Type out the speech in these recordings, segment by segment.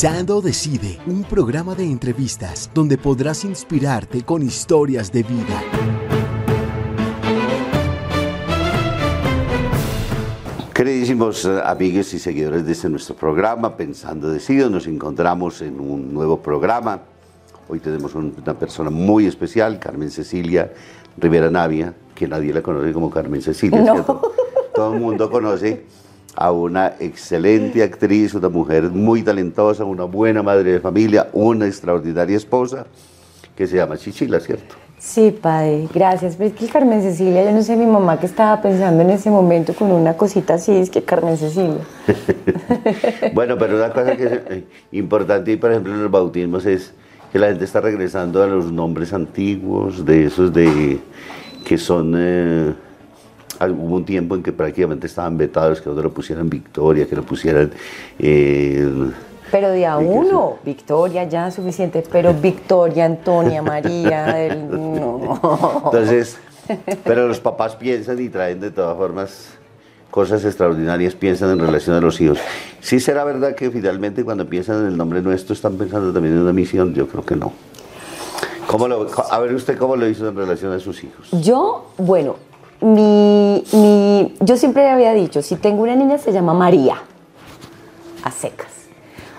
Sando Decide, un programa de entrevistas donde podrás inspirarte con historias de vida. Queridísimos eh, amigos y seguidores de este nuestro programa, Pensando Decido, nos encontramos en un nuevo programa. Hoy tenemos una persona muy especial, Carmen Cecilia Rivera Navia, que nadie la conoce como Carmen Cecilia, ¿cierto? Todo el mundo conoce a una excelente actriz, una mujer muy talentosa, una buena madre de familia, una extraordinaria esposa, que se llama Chichila, ¿cierto? Sí, padre, gracias. Pero es que Carmen Cecilia, yo no sé mi mamá que estaba pensando en ese momento con una cosita así, es que Carmen Cecilia. bueno, pero una cosa que es eh, importante, por ejemplo, en los bautismos es que la gente está regresando a los nombres antiguos, de esos de que son... Eh, hubo un tiempo en que prácticamente estaban vetados, que no lo pusieran Victoria, que lo pusieran... Eh, pero de a uno, Victoria ya suficiente, pero Victoria, Antonia, María, no. Entonces, pero los papás piensan y traen de todas formas cosas extraordinarias, piensan en relación a los hijos. ¿Sí será verdad que finalmente cuando piensan en el nombre nuestro están pensando también en una misión? Yo creo que no. ¿Cómo lo, a ver usted cómo lo hizo en relación a sus hijos. Yo, bueno, mi, mi, yo siempre había dicho, si tengo una niña se llama María, a secas,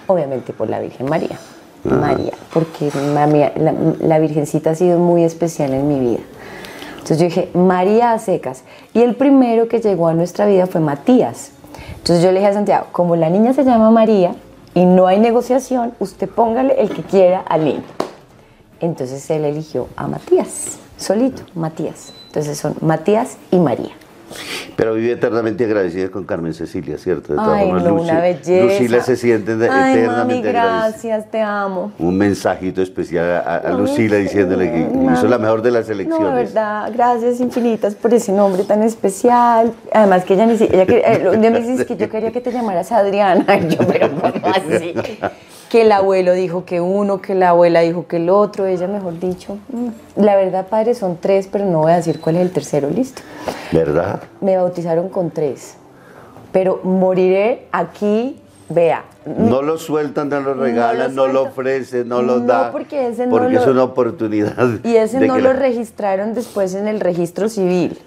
obviamente por la Virgen María, María, porque la, la, Virgencita ha sido muy especial en mi vida. Entonces yo dije, María a secas. Y el primero que llegó a nuestra vida fue Matías. Entonces yo le dije a Santiago, como la niña se llama María y no hay negociación, usted póngale el que quiera al niño. Entonces él eligió a Matías, solito, Matías. Entonces son Matías y María. Pero vive eternamente agradecida con Carmen Cecilia, ¿cierto? De Ay, no, una belleza. Lucila se siente Ay, eternamente mami, gracias, te amo. Un mensajito especial a, Lucila diciéndole que hizo la mejor de las elecciones. No, verdad, gracias infinitas por ese nombre tan especial. Además que ella ni siquiera, ella, me dice que yo quería que te llamaras Adriana. yo, pero ¿cómo así? Que el abuelo dijo que uno, que la abuela dijo que el otro, ella mejor dicho. Mm. La verdad, padre, son tres, pero no voy a decir cuál es el tercero, listo. ¿Verdad? Me bautizaron con tres, pero moriré aquí, vea. No lo sueltan, no lo regalan, no lo, ofrecen, no lo dan. No, porque ese no Porque es una oportunidad. Y ese no lo registraron después en el registro civil.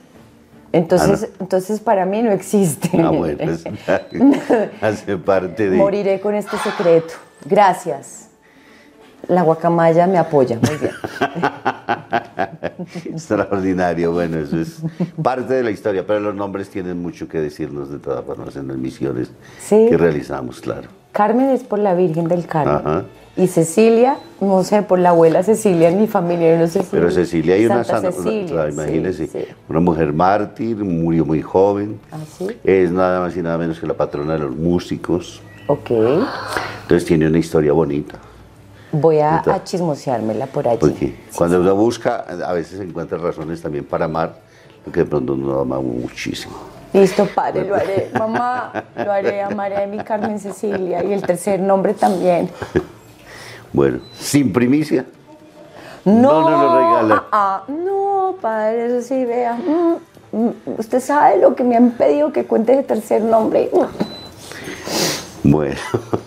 Entonces, ah, entonces para mí no existe. Ah, bueno, hace parte de... Moriré con este secreto. Gracias. La guacamaya me apoya, muy bien. Extraordinario, bueno, eso es parte de la historia, pero los nombres tienen mucho que decirnos de todas formas en las misiones que realizamos, claro. Carmen es por la Virgen del Carmen. Y Cecilia, no sé, por la abuela Cecilia en mi familia, no sé si. Pero Cecilia hay una santa, imagínese, una mujer mártir, murió muy joven. ¿Ah, sí? Es nada más y nada menos que la patrona de los músicos. Ok. Entonces tiene una historia bonita. Voy a, chismoseármela por allí. Porque cuando uno busca, a veces encuentra razones también para amar, porque de pronto uno ama muchísimo. Listo, padre, lo haré. Mamá, lo haré, amaré a mi Carmen Cecilia. Y el tercer nombre también. bueno, sin primicia. No, no, lo regala. Ah, ah, no, padre, eso sí, vea. Mm, mm, usted sabe lo que me han pedido que cuente ese tercer nombre. Bueno,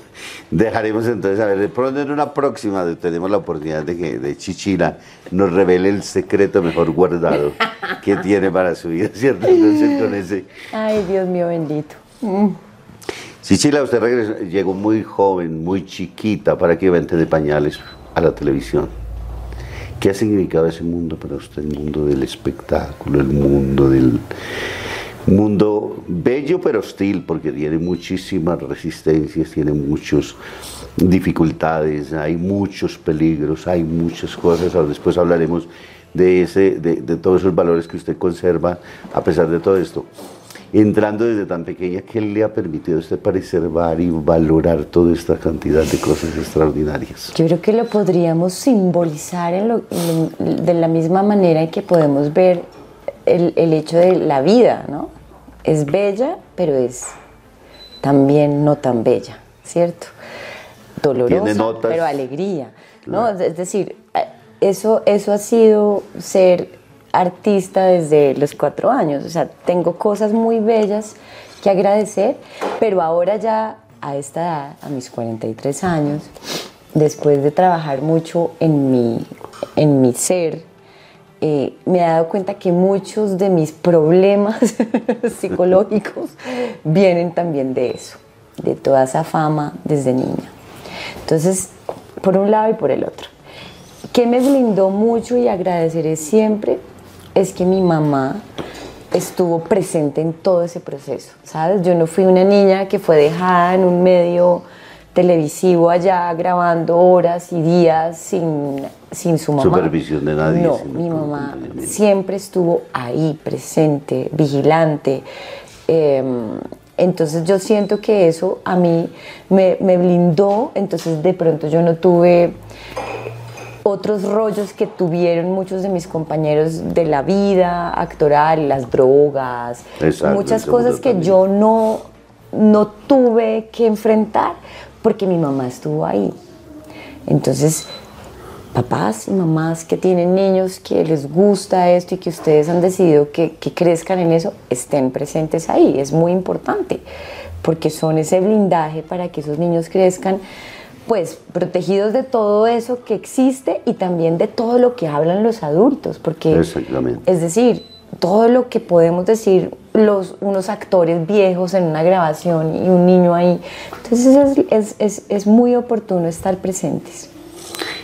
dejaremos entonces a ver, de pronto en una próxima tenemos la oportunidad de que de Chichila nos revele el secreto mejor guardado que tiene para su vida, ¿cierto? Entonces con ese... Ay, Dios mío bendito. Chichila, usted regresó, llegó muy joven, muy chiquita, para que vente de pañales a la televisión. ¿Qué ha significado ese mundo para usted, el mundo del espectáculo, el mundo del mundo bello pero hostil porque tiene muchísimas resistencias, tiene muchas dificultades, hay muchos peligros, hay muchas cosas. después hablaremos de, ese, de, todos esos valores que usted conserva a pesar de todo esto. Entrando desde tan pequeña, ¿qué le ha permitido a usted preservar y valorar toda esta cantidad de cosas extraordinarias? Yo creo que lo podríamos simbolizar de la misma manera en que podemos ver el, hecho de la vida, ¿no? Es bella, pero es también no tan bella, ¿cierto? Dolorosa, pero alegría, ¿no? Es decir, eso, eso ha sido ser artista desde los cuatro años, o sea, tengo cosas muy bellas que agradecer, pero ahora ya a esta edad, a mis 43 años, después de trabajar mucho en mi, en mi ser, eh, me he dado cuenta que muchos de mis problemas psicológicos vienen también de eso, de toda esa fama desde niña. Entonces, por un lado y por el otro. ¿Qué me blindó mucho y agradeceré siempre? Es que mi mamá estuvo presente en todo ese proceso, ¿sabes? Yo no fui una niña que fue dejada en un medio televisivo allá grabando horas y días sin, sin su mamá. Supervisión de nadie. No, mi mamá siempre estuvo ahí, presente, vigilante. Em, entonces yo siento que eso a mí me, me blindó, entonces de pronto yo no tuve otros rollos que tuvieron muchos de mis compañeros de la vida actoral, las drogas, muchas cosas que yo no, no tuve que enfrentar porque mi mamá estuvo ahí. Entonces, papás y mamás que tienen niños que les gusta esto y que ustedes han decidido que, que crezcan en eso, estén presentes ahí. Es muy importante porque son ese blindaje para que esos niños crezcan pues protegidos de todo eso que existe y también de todo lo que hablan los adultos, porque es decir, todo lo que podemos decir los, unos actores viejos en una grabación y un niño ahí. Entonces es, es, es muy oportuno estar presentes.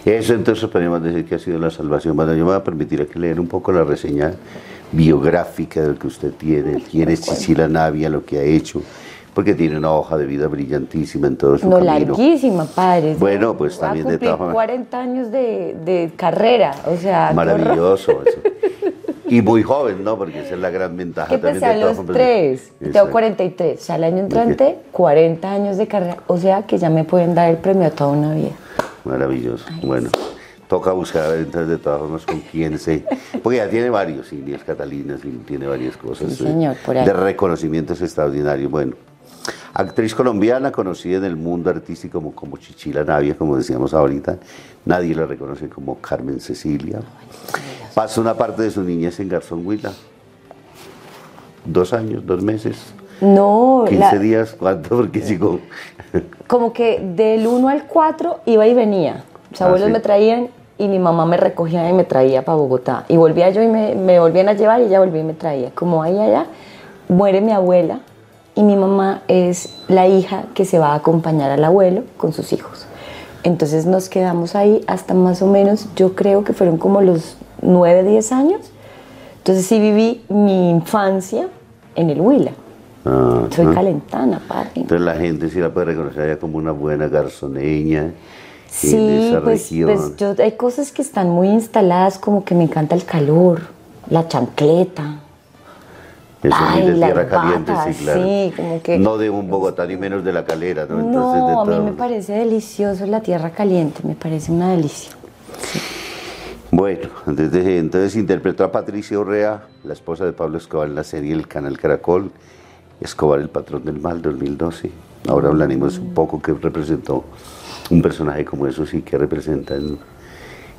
Eso entonces podríamos decir que ha sido la salvación. Bueno, yo me voy a permitir que leer un poco la reseña biográfica del que usted tiene, quién es Cecilia Navia, lo que ha hecho, porque tiene una hoja de vida brillantísima en todo su no, camino. larguísima, padre. Bueno, pues también de todas 40 años de, de, carrera, o sea... Maravilloso eso. Y muy joven, ¿no? Porque esa es la gran ventaja que también de los tres, tengo 43, o sea, el año entrante, 40 años de carrera, o sea que ya me pueden dar el premio a toda una vida. Maravilloso, bueno. Toca buscar entonces de todas formas con quién se... Porque ya tiene varios, Indias Catalinas, tiene varias cosas sí, señor, por ahí. de reconocimientos extraordinarios. Bueno, actriz colombiana conocida en el mundo artístico como, como Chichila Navia, como decíamos ahorita. Nadie la reconoce como Carmen Cecilia. Pasó una parte de su niñez en Garzón Huila. Dos años, dos meses. No. 15 días, ¿cuánto? Porque llegó. Como que del 1 al 4 iba y venía. Mis Ah, abuelos sí. me traían y mi mamá me recogía y me traía para Bogotá. Y volvía yo y me, me volvían a llevar y ella volvía y me traía. Como ahí allá, muere mi abuela y mi mamá es la hija que se va a acompañar al abuelo con sus hijos. Entonces nos quedamos ahí hasta más o menos, yo creo que fueron como los 9, 10 años. Entonces sí viví mi infancia en el Huila. Ah, Soy ah. calentana, padre. Entonces la gente sí la puede reconocer ya como una buena garzoneña en Sí, esa pues, pues yo, hay cosas que están muy instaladas, como que me encanta el calor, la chancleta. Eso ay, de tierra caliente, sí, claro. sí, como que- No de un Bogotá ni menos de la calera, ¿no? Entonces, No, a mí me parece delicioso la tierra caliente, me parece una delicia. Bueno, desde entonces interpretó a Patricia Urrea, la esposa de Pablo Escobar en la serie El Canal Caracol, Escobar el patrón del mal 2012. Ahora hablaremos un poco qué representó un personaje como eso, sí, que representa en,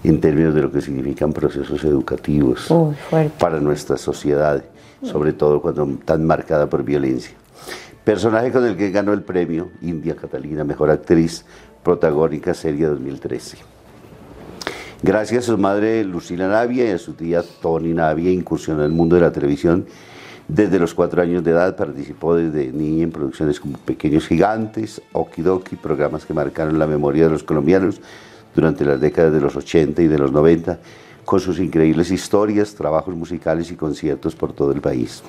en términos de lo que significan procesos educativos Uy, para nuestra sociedad, sobre todo cuando tan marcada por violencia. Personaje con el que ganó el premio India Catalina, Mejor Actriz Protagónica Serie 2013. Gracias a su madre Lucila Navia y a su tía Tony Navia, incursionó en el mundo de la televisión desde los cuatro años de edad. Participó desde niña en producciones como Pequeños Gigantes, Okidoki, programas que marcaron la memoria de los colombianos durante las décadas de los 80 y de los 90, con sus increíbles historias, trabajos musicales y conciertos por todo el país.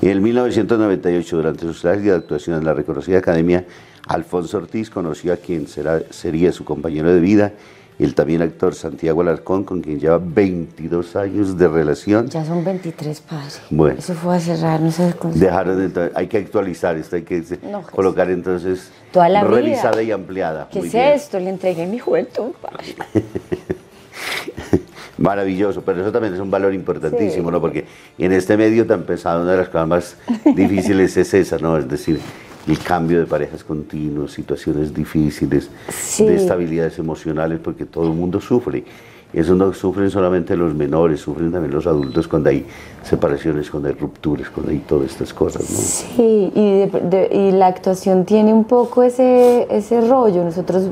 En el 1998, durante sus clases de actuación en la reconocida academia, Alfonso Ortiz conoció a quien será- sería su compañero de vida, el también actor Santiago Alarcón, con quien lleva 22 años de relación. Ya son 23 padres. Bueno. Eso fue a cerrar, no sé. Dejaron de- hay que actualizar esto, hay que No, colocar entonces Toda la vida. revisada y ampliada. ¿Qué Muy es bien. esto? Le entregué mi juventud, padre. Maravilloso, pero eso también es un valor importantísimo, Sí. ¿no? Porque en este medio tan pesado, una de las cosas más difíciles es esa, ¿no? Es decir, el cambio de parejas continuos, situaciones difíciles, Sí. de estabilidades emocionales, porque todo el mundo sufre. Eso no sufren solamente los menores, sufren también los adultos cuando hay separaciones, cuando hay rupturas, cuando hay todas estas cosas. ¿no? Sí, y, de- la actuación tiene un poco ese, ese rollo. Nosotros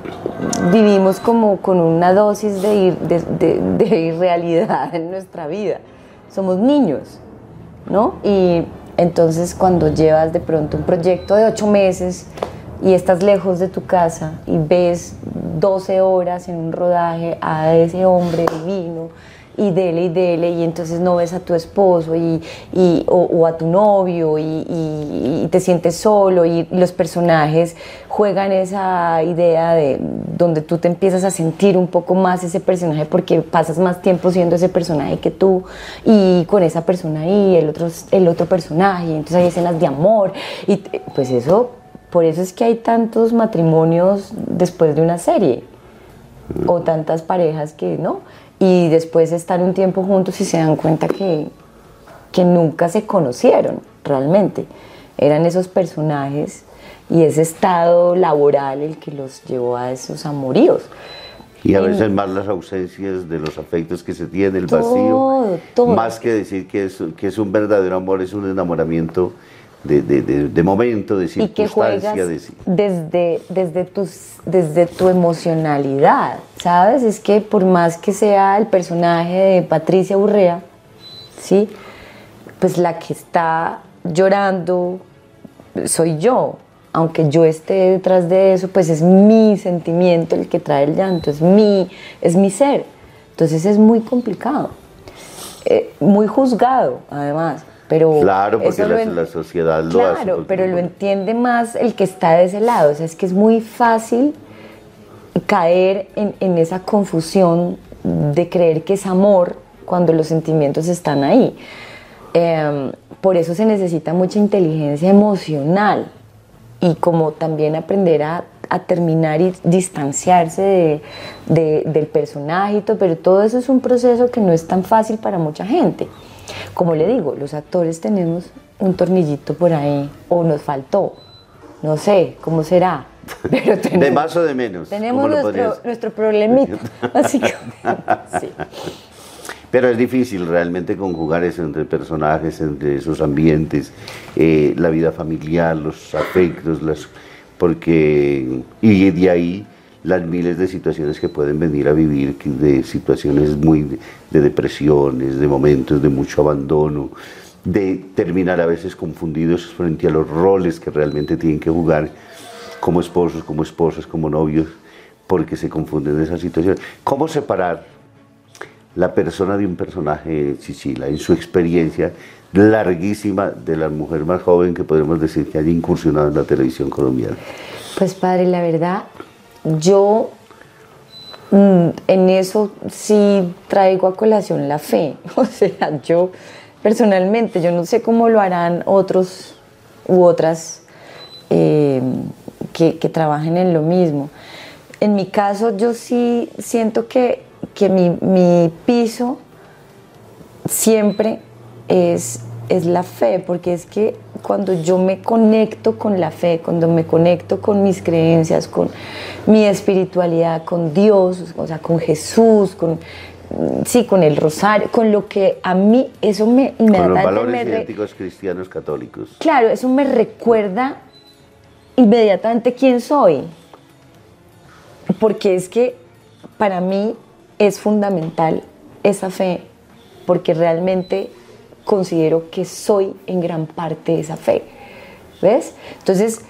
vivimos como con una dosis de, ir- de, de- de irrealidad en nuestra vida. Somos niños, ¿no? Y entonces cuando llevas de pronto un proyecto de ocho meses y estás lejos de tu casa y ves 12 horas en un rodaje a ese hombre divino y dele y dele y entonces no ves a tu esposo y, y- o, a tu novio y, y- y te sientes solo y los personajes juegan esa idea de donde tú te empiezas a sentir un poco más ese personaje porque pasas más tiempo siendo ese personaje que tú y con esa persona ahí el otro el otro personaje y entonces hay escenas de amor y pues eso por eso es que hay tantos matrimonios después de una serie o tantas parejas que no y después están un tiempo juntos y se dan cuenta que, que nunca se conocieron realmente eran esos personajes y ese estado laboral el que los llevó a esos amoríos Y a veces más las ausencias de los afectos que se tiene, el Todo, vacío. todo. Más que decir que es, que es un verdadero amor, es un enamoramiento de, de, de- de momento, de y que juegas circunstancia. desde, desde, tus, desde tu emocionalidad, ¿sabes? Es que por más que sea el personaje de Patricia Urrea, ¿sí? Pues la que está llorando soy yo. Aunque yo esté detrás de eso, pues es mi sentimiento el que trae el llanto, es mi, es mi ser. Entonces es muy complicado, Eh, muy juzgado además. Pero Claro, porque la, en- la sociedad lo claro, hace. porque- pero lo entiende más el que está de ese lado. O sea, es que es muy fácil caer en, en esa confusión de creer que es amor cuando los sentimientos están ahí. Eh, por eso se necesita mucha inteligencia emocional y como también aprender a, a terminar y distanciarse de- de- del personaje, pero todo eso es un proceso que no es tan fácil para mucha gente. Como le digo, los actores tenemos un tornillito por ahí, o nos faltó, no sé cómo será, pero tenemos, De más o de menos. tenemos ¿cómo lo nuestro, nuestro problemita, básicamente. sí. Pero es difícil realmente conjugar eso entre personajes, entre esos ambientes, eh, la vida familiar, los afectos, las, porque y de ahí las miles de situaciones que pueden venir a vivir, de situaciones muy de, de depresiones, de momentos de mucho abandono, de terminar a veces confundidos frente a los roles que realmente tienen que jugar como esposos, como esposas, como novios, porque se confunden en esas situaciones. ¿Cómo separar la persona de un personaje Chichila, en su experiencia larguísima de la mujer más joven que podemos decir que haya incursionado en la televisión colombiana. Pues padre, la verdad, yo mm, en eso sí traigo a colación la fe. O sea, yo personalmente, yo no sé cómo lo harán otros u otras eh, que, que trabajen en lo mismo. En mi caso, yo sí siento que, que mi, mi piso siempre es, es la fe, porque es que cuando yo me conecto con la fe, cuando me conecto con mis creencias, con mi espiritualidad, con Dios, o sea, con Jesús, con, sí, con el rosario, con lo que a mí, eso me Con los valores me idénticos cristianos católicos. Claro, eso me recuerda inmediatamente quién soy. Porque es que para mí es fundamental esa fe, porque realmente considero que soy en gran parte esa fe. ¿Ves? Entonces,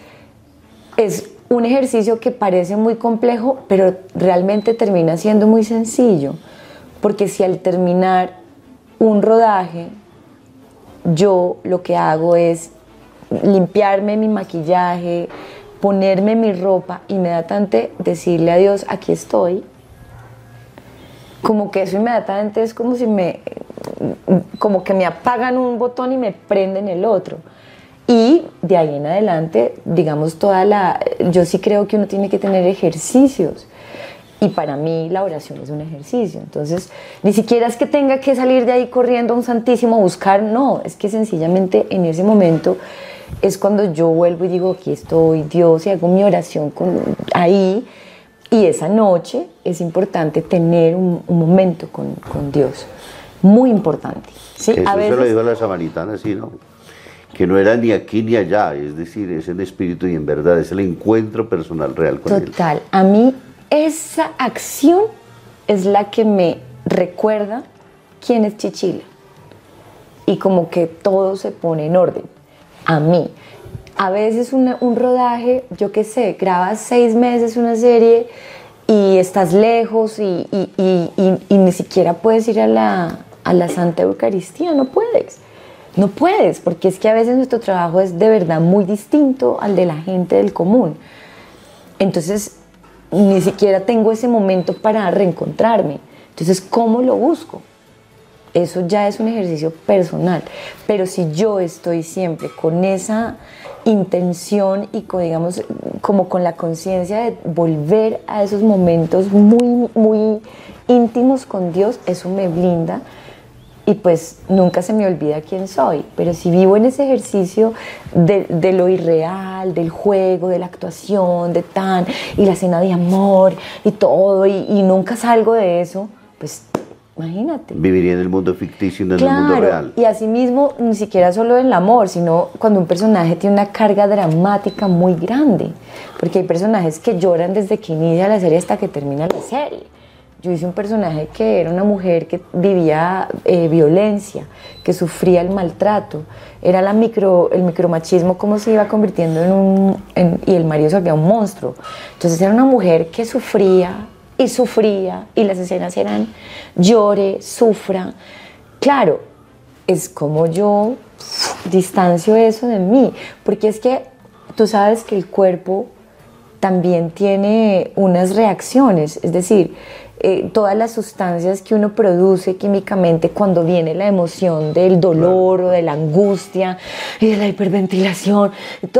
es un ejercicio que parece muy complejo, pero realmente termina siendo muy sencillo, porque si al terminar un rodaje, yo lo que hago es limpiarme mi maquillaje, ponerme mi ropa, inmediatamente decirle a Dios, aquí estoy. Como que eso inmediatamente es como si me, como que me apagan un botón y me prenden el otro. Y de ahí en adelante, digamos, toda la, yo sí creo que uno tiene que tener ejercicios. Y para mí la oración es un ejercicio. Entonces, ni siquiera es que tenga que salir de ahí corriendo a un santísimo a buscar, no, es que sencillamente en ese momento es cuando yo vuelvo y digo, aquí estoy, Dios, y hago mi oración con, ahí. Y esa noche es importante tener un, un momento con, con Dios, muy importante. ¿sí? Eso A se lo veces- dijo a la samaritana, sí, ¿no? Que no era ni aquí ni allá, es decir, es en espíritu y en verdad, es el encuentro personal real con él. Total. A mí esa acción es la que me recuerda quién es Chichila. Y como que todo se pone en orden. A mí. A veces un rodaje, yo qué sé, grabas seis meses una serie y estás lejos y- y ni siquiera puedes ir a la, a la Santa Eucaristía, no puedes. No puedes, porque es que a veces nuestro trabajo es de verdad muy distinto al de la gente del común. Entonces, ni siquiera tengo ese momento para reencontrarme. Entonces, ¿cómo lo busco? Eso ya es un ejercicio personal. Pero si yo estoy siempre con esa intención y con, digamos, como con la conciencia de volver a esos momentos muy, muy íntimos con Dios, eso me blinda y pues nunca se me olvida quién soy. Pero si vivo en ese ejercicio de, de lo irreal, del juego, de la actuación, de tan, y la cena de amor y todo, y, y nunca salgo de eso, pues imagínate. Viviría en el mundo ficticio y no en el mundo Claro, real. y asimismo, ni siquiera solo el amor, sino cuando un personaje tiene una carga dramática muy grande, porque hay personajes que lloran desde que inicia la serie hasta que termina la serie. Yo hice un personaje que era una mujer que vivía eh, violencia, que sufría el maltrato, era la micro, el micromachismo como se iba convirtiendo en un... en- y el marido se volvía un monstruo. Entonces era una mujer que sufría y sufría y las escenas eran llore, sufra. Claro, es como yo distancio eso de mí, porque es que tú sabes que el cuerpo también tiene unas reacciones, es decir, eh, todas las sustancias que uno produce químicamente cuando viene la emoción del dolor o de la angustia y de la hiperventilación,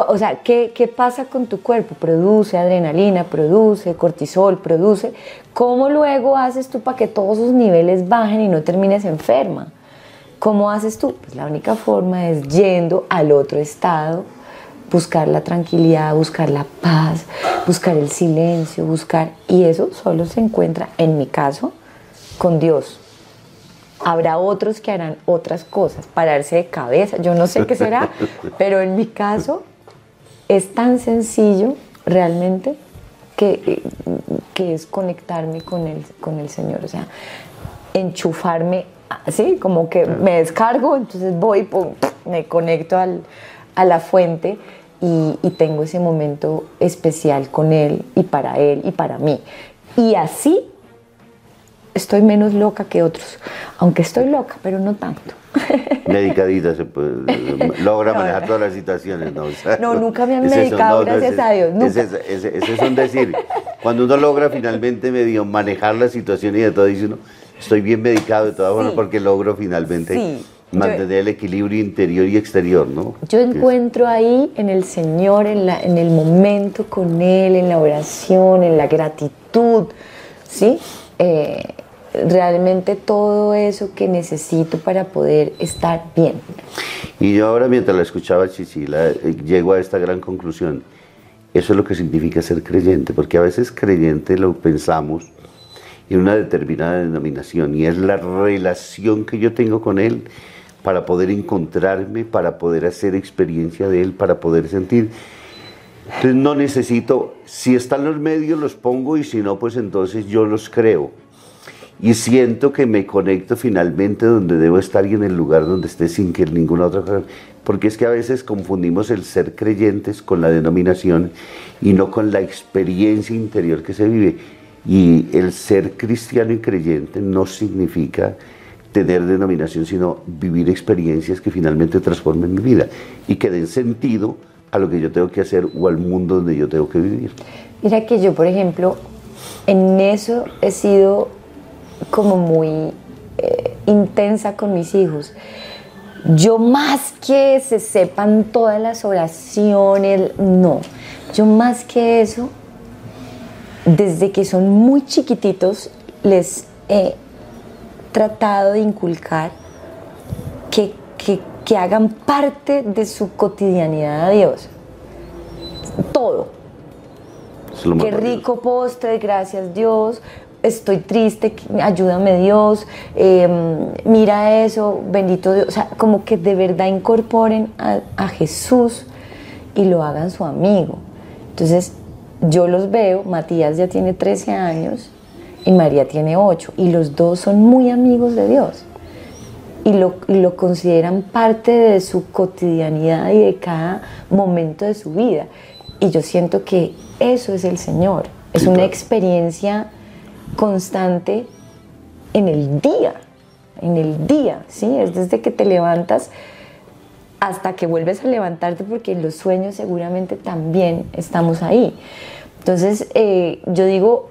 o sea, ¿qué, ¿qué pasa con tu cuerpo? Produce adrenalina, produce cortisol, produce. ¿Cómo luego haces tú para que todos esos niveles bajen y no termines enferma? ¿Cómo haces tú? Pues la única forma es yendo al otro estado, buscar la tranquilidad, buscar la paz, buscar el silencio, buscar... Y eso solo se encuentra, en mi caso, con Dios. Habrá otros que harán otras cosas, pararse de cabeza, yo no sé qué será, pero en mi caso es tan sencillo realmente que, que es conectarme con el, con el Señor, o sea, enchufarme, así como que me descargo, entonces voy, pum, me conecto al- a la fuente y, y tengo ese momento especial con Él y para Él y para mí. Y así estoy menos loca que otros, aunque estoy loca, pero no tanto. Medicadita se puede, logra No, manejar todas las situaciones. No, O sea, No, nunca me han es eso, medicado, gracias a Dios, nunca. Ese, ese- ese es un decir. Cuando uno logra finalmente medio manejar la situación y de todo, dice uno, estoy bien medicado de todas formas Sí. porque logro finalmente Sí. Mantener el equilibrio interior y exterior, ¿no? Yo encuentro ahí en el Señor, en, la- en el momento con Él, en la oración, en la gratitud, ¿sí? Eh, realmente todo eso que necesito para poder estar bien. Y yo ahora mientras la escuchaba Chichila, eh, llego a esta gran conclusión. Eso es lo que significa ser creyente, porque a veces creyente lo pensamos en una determinada denominación y es la relación que yo tengo con Él para poder encontrarme, para poder hacer experiencia de Él, para poder sentir. Entonces no necesito, si están los medios los pongo y si no, pues entonces yo los creo. Y siento que me conecto finalmente donde debo estar y en el lugar donde esté sin que ninguna otra cosa. Porque es que a veces confundimos el ser creyentes con la denominación y no con la experiencia interior que se vive. Y el ser cristiano y creyente no significa tener denominación, sino vivir experiencias que finalmente transformen mi vida y que den sentido a lo que yo tengo que hacer o al mundo donde yo tengo que vivir. Mira que yo, por ejemplo, en eso he sido como muy eh, intensa con mis hijos. Yo más que se sepan todas las oraciones, no. Yo más que eso, desde que son muy chiquititos, les he tratado de inculcar que, que- que hagan parte de su cotidianidad a Dios. Todo. Qué rico postre, gracias Dios. Estoy triste, ayúdame Dios. eh, mira eso, bendito Dios. O sea, como que de verdad incorporen a, a Jesús y lo hagan su amigo. Entonces, yo los veo, Matías ya tiene 13 años y María tiene 8, y los dos son muy amigos de Dios y lo, y lo consideran parte de su cotidianidad y de cada momento de su vida. Y yo siento que eso es el Señor, es una experiencia constante en el día, en el día, ¿sí? Es desde que te levantas hasta que vuelves a levantarte porque en los sueños seguramente también estamos ahí. Entonces, eh, yo digo,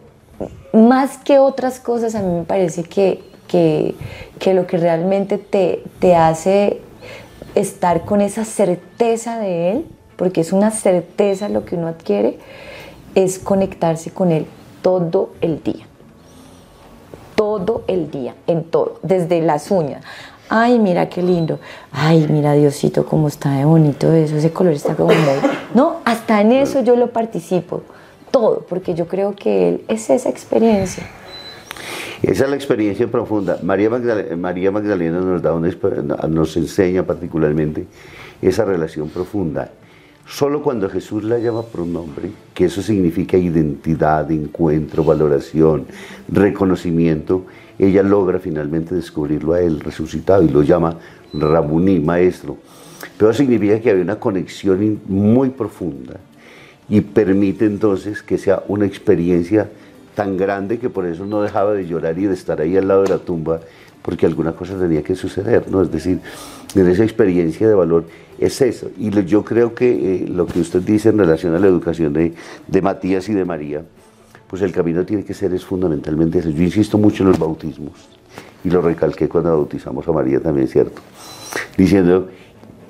más que otras cosas, a mí me parece que, que, que lo que realmente te, te hace estar con esa certeza de Él, porque es una certeza lo que uno adquiere, es conectarse con Él todo el día todo el día, en todo, desde las uñas. Ay, mira qué lindo. Ay, mira Diosito, cómo está de bonito eso. Ese color está como. No, hasta en eso yo lo participo. Todo, porque yo creo que él es esa experiencia. Esa es la experiencia profunda. María Magdalena, María Magdalena nos, da nos enseña particularmente esa relación profunda. Solo cuando Jesús la llama por un nombre, que eso significa identidad, encuentro, valoración, reconocimiento, ella logra finalmente descubrirlo a él resucitado y lo llama Rabuní, maestro. Pero significa que había una conexión muy profunda y permite entonces que sea una experiencia tan grande que por eso no dejaba de llorar y de estar ahí al lado de la tumba, porque alguna cosa tenía que suceder, ¿no? Es decir, en esa experiencia de valor es eso. Y yo creo que eh, lo que usted dice en relación a la educación de, de Matías y de María, pues el camino tiene que ser es fundamentalmente eso. Yo insisto mucho en los bautismos y lo recalqué cuando bautizamos a María también, ¿cierto? Diciendo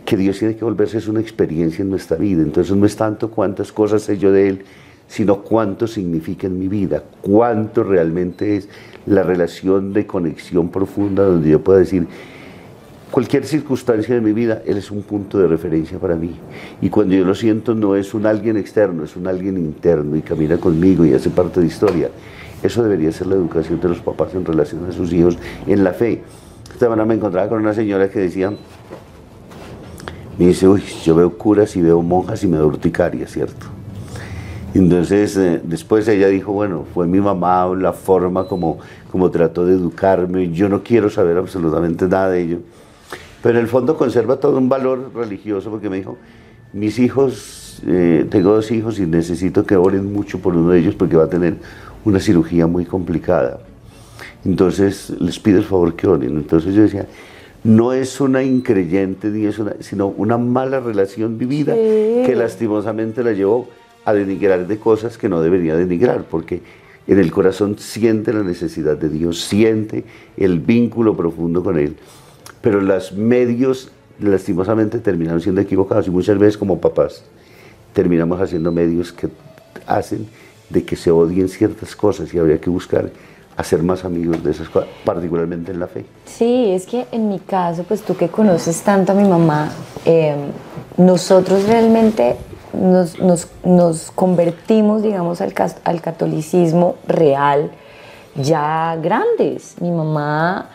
que Dios tiene que volverse es una experiencia en nuestra vida. Entonces no es tanto cuántas cosas sé yo de Él, sino cuánto significa en mi vida, cuánto realmente es la relación de conexión profunda donde yo pueda decir, cualquier circunstancia de mi vida, Él es un punto de referencia para mí. Y cuando yo lo siento, no es un alguien externo, es un alguien interno y camina conmigo y hace parte de historia. Eso debería ser la educación de los papás en relación a sus hijos en la fe. Esta semana me encontraba con una señora que decía, me dice, uy, yo veo curas y veo monjas y me da urticaria, ¿cierto? Entonces, eh, después ella dijo, bueno, fue mi mamá la forma como, como trató de educarme, yo no quiero saber absolutamente nada de ello, pero en el fondo conserva todo un valor religioso porque me dijo, mis hijos, eh, tengo dos hijos y necesito que oren mucho por uno de ellos porque va a tener una cirugía muy complicada. Entonces les pido el favor que oren. Entonces yo decía, no es una increyente, ni es una, sino una mala relación vivida Sí. que lastimosamente la llevó a denigrar de cosas que no debería denigrar, porque en el corazón siente la necesidad de Dios, siente el vínculo profundo con Él, pero los medios lastimosamente terminaron siendo equivocados y muchas veces como papás terminamos haciendo medios que hacen de que se odien ciertas cosas y habría que buscar hacer más amigos de esas cosas, particularmente en la fe. Sí, es que en mi caso, pues tú que conoces tanto a mi mamá, eh, nosotros realmente nos, nos- nos convertimos, digamos, al, al catolicismo real ya grandes. Mi mamá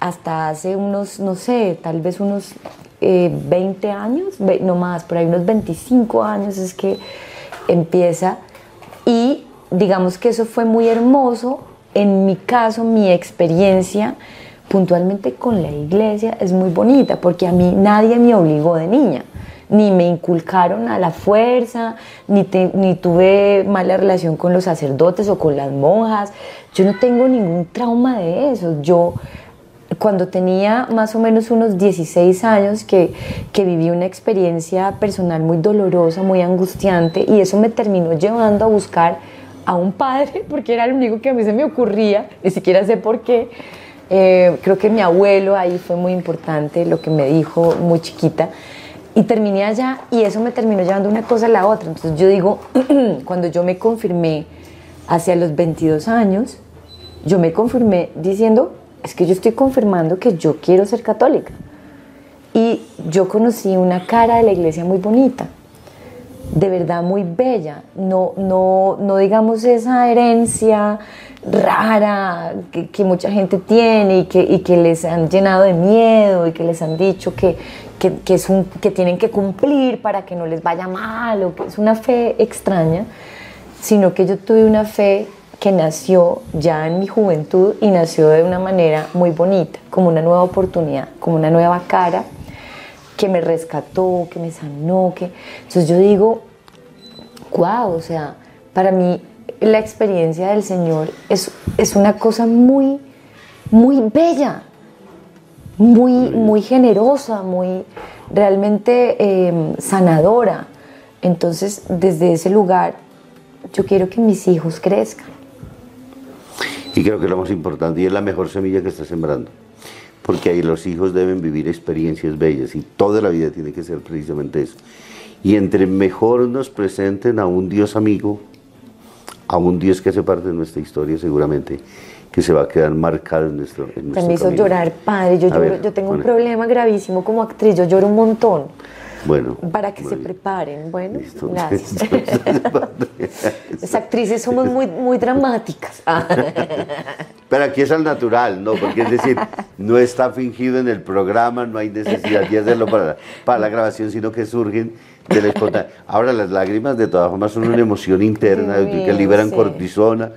hasta hace unos, no sé, tal vez unos eh, 20 años, no más, por ahí unos 25 años es que empieza y digamos que eso fue muy hermoso. En mi caso, mi experiencia puntualmente con la iglesia es muy bonita porque a mí nadie me obligó de niña, ni me inculcaron a la fuerza, ni, tuve mala relación con los sacerdotes o con las monjas. Yo no tengo ningún trauma de eso. Yo cuando tenía más o menos unos 16 años que, que viví una experiencia personal muy dolorosa, muy angustiante y eso me terminó llevando a buscar a un padre porque era lo único que a mí se me ocurría, ni siquiera sé por qué. Eh, creo que mi abuelo ahí fue muy importante lo que me dijo muy chiquita y terminé allá y eso me terminó llevando una cosa a la otra. Entonces yo digo, cuando yo me confirmé hacia los 22 años, yo me confirmé diciendo, es que yo estoy confirmando que yo quiero ser católica. Y yo conocí una cara de la iglesia muy bonita. De verdad muy bella, no, no, no digamos esa herencia rara que, mucha gente tiene y que, y que, les han llenado de miedo y que les han dicho que, que, es un, que tienen que cumplir para que no les vaya mal o que es una fe extraña, sino que yo tuve una fe que nació ya en mi juventud y nació de una manera muy bonita, como una nueva oportunidad, como una nueva cara que me rescató, que me sanó, que... Entonces yo digo, wow, o sea, para mí la experiencia del Señor es, es una cosa muy, muy bella, muy, muy generosa, muy realmente em, sanadora. Entonces, desde ese lugar, yo quiero que mis hijos crezcan. Y creo que lo más importante y es la mejor semilla que está sembrando porque ahí los hijos deben vivir experiencias bellas y toda la vida tiene que ser precisamente eso. Y entre mejor nos presenten a un Dios amigo, a un Dios que hace parte de nuestra historia seguramente, que se va a quedar marcado en nuestro, en Me hizo llorar, padre. Yo, yo tengo un problema gravísimo como actriz, yo lloro un montón. Bueno. Para que se preparen. Bueno, gracias. Las actrices somos muy, muy dramáticas. Pero aquí es al natural, ¿no? Porque es decir, no está fingido en el programa, no hay necesidad de hacerlo para, para la grabación, sino que surgen de la espontaneidad. Ahora, las lágrimas de todas formas son una emoción interna que liberan cortisona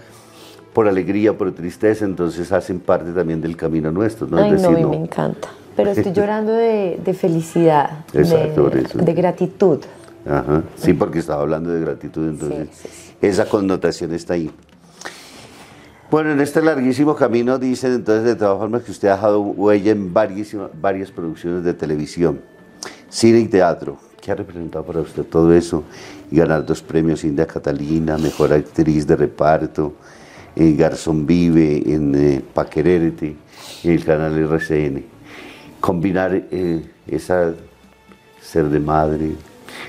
por alegría, por tristeza, entonces hacen parte también del camino nuestro, ¿no? Ay, no, me encanta. Pero estoy llorando de, felicidad, de, gratitud. Ajá. Sí, porque estaba hablando de gratitud, entonces esa connotación está ahí. Bueno, en este larguísimo camino dicen entonces de todas formas que usted ha dejado huella en varias, varias producciones de televisión, cine y teatro. ¿Qué ha representado para usted todo eso? Y ganar dos premios India Catalina, Mejor Actriz de Reparto, en Garzón Vive, en eh, Paquererte, en el canal RCN combinar eh, esa ser de madre,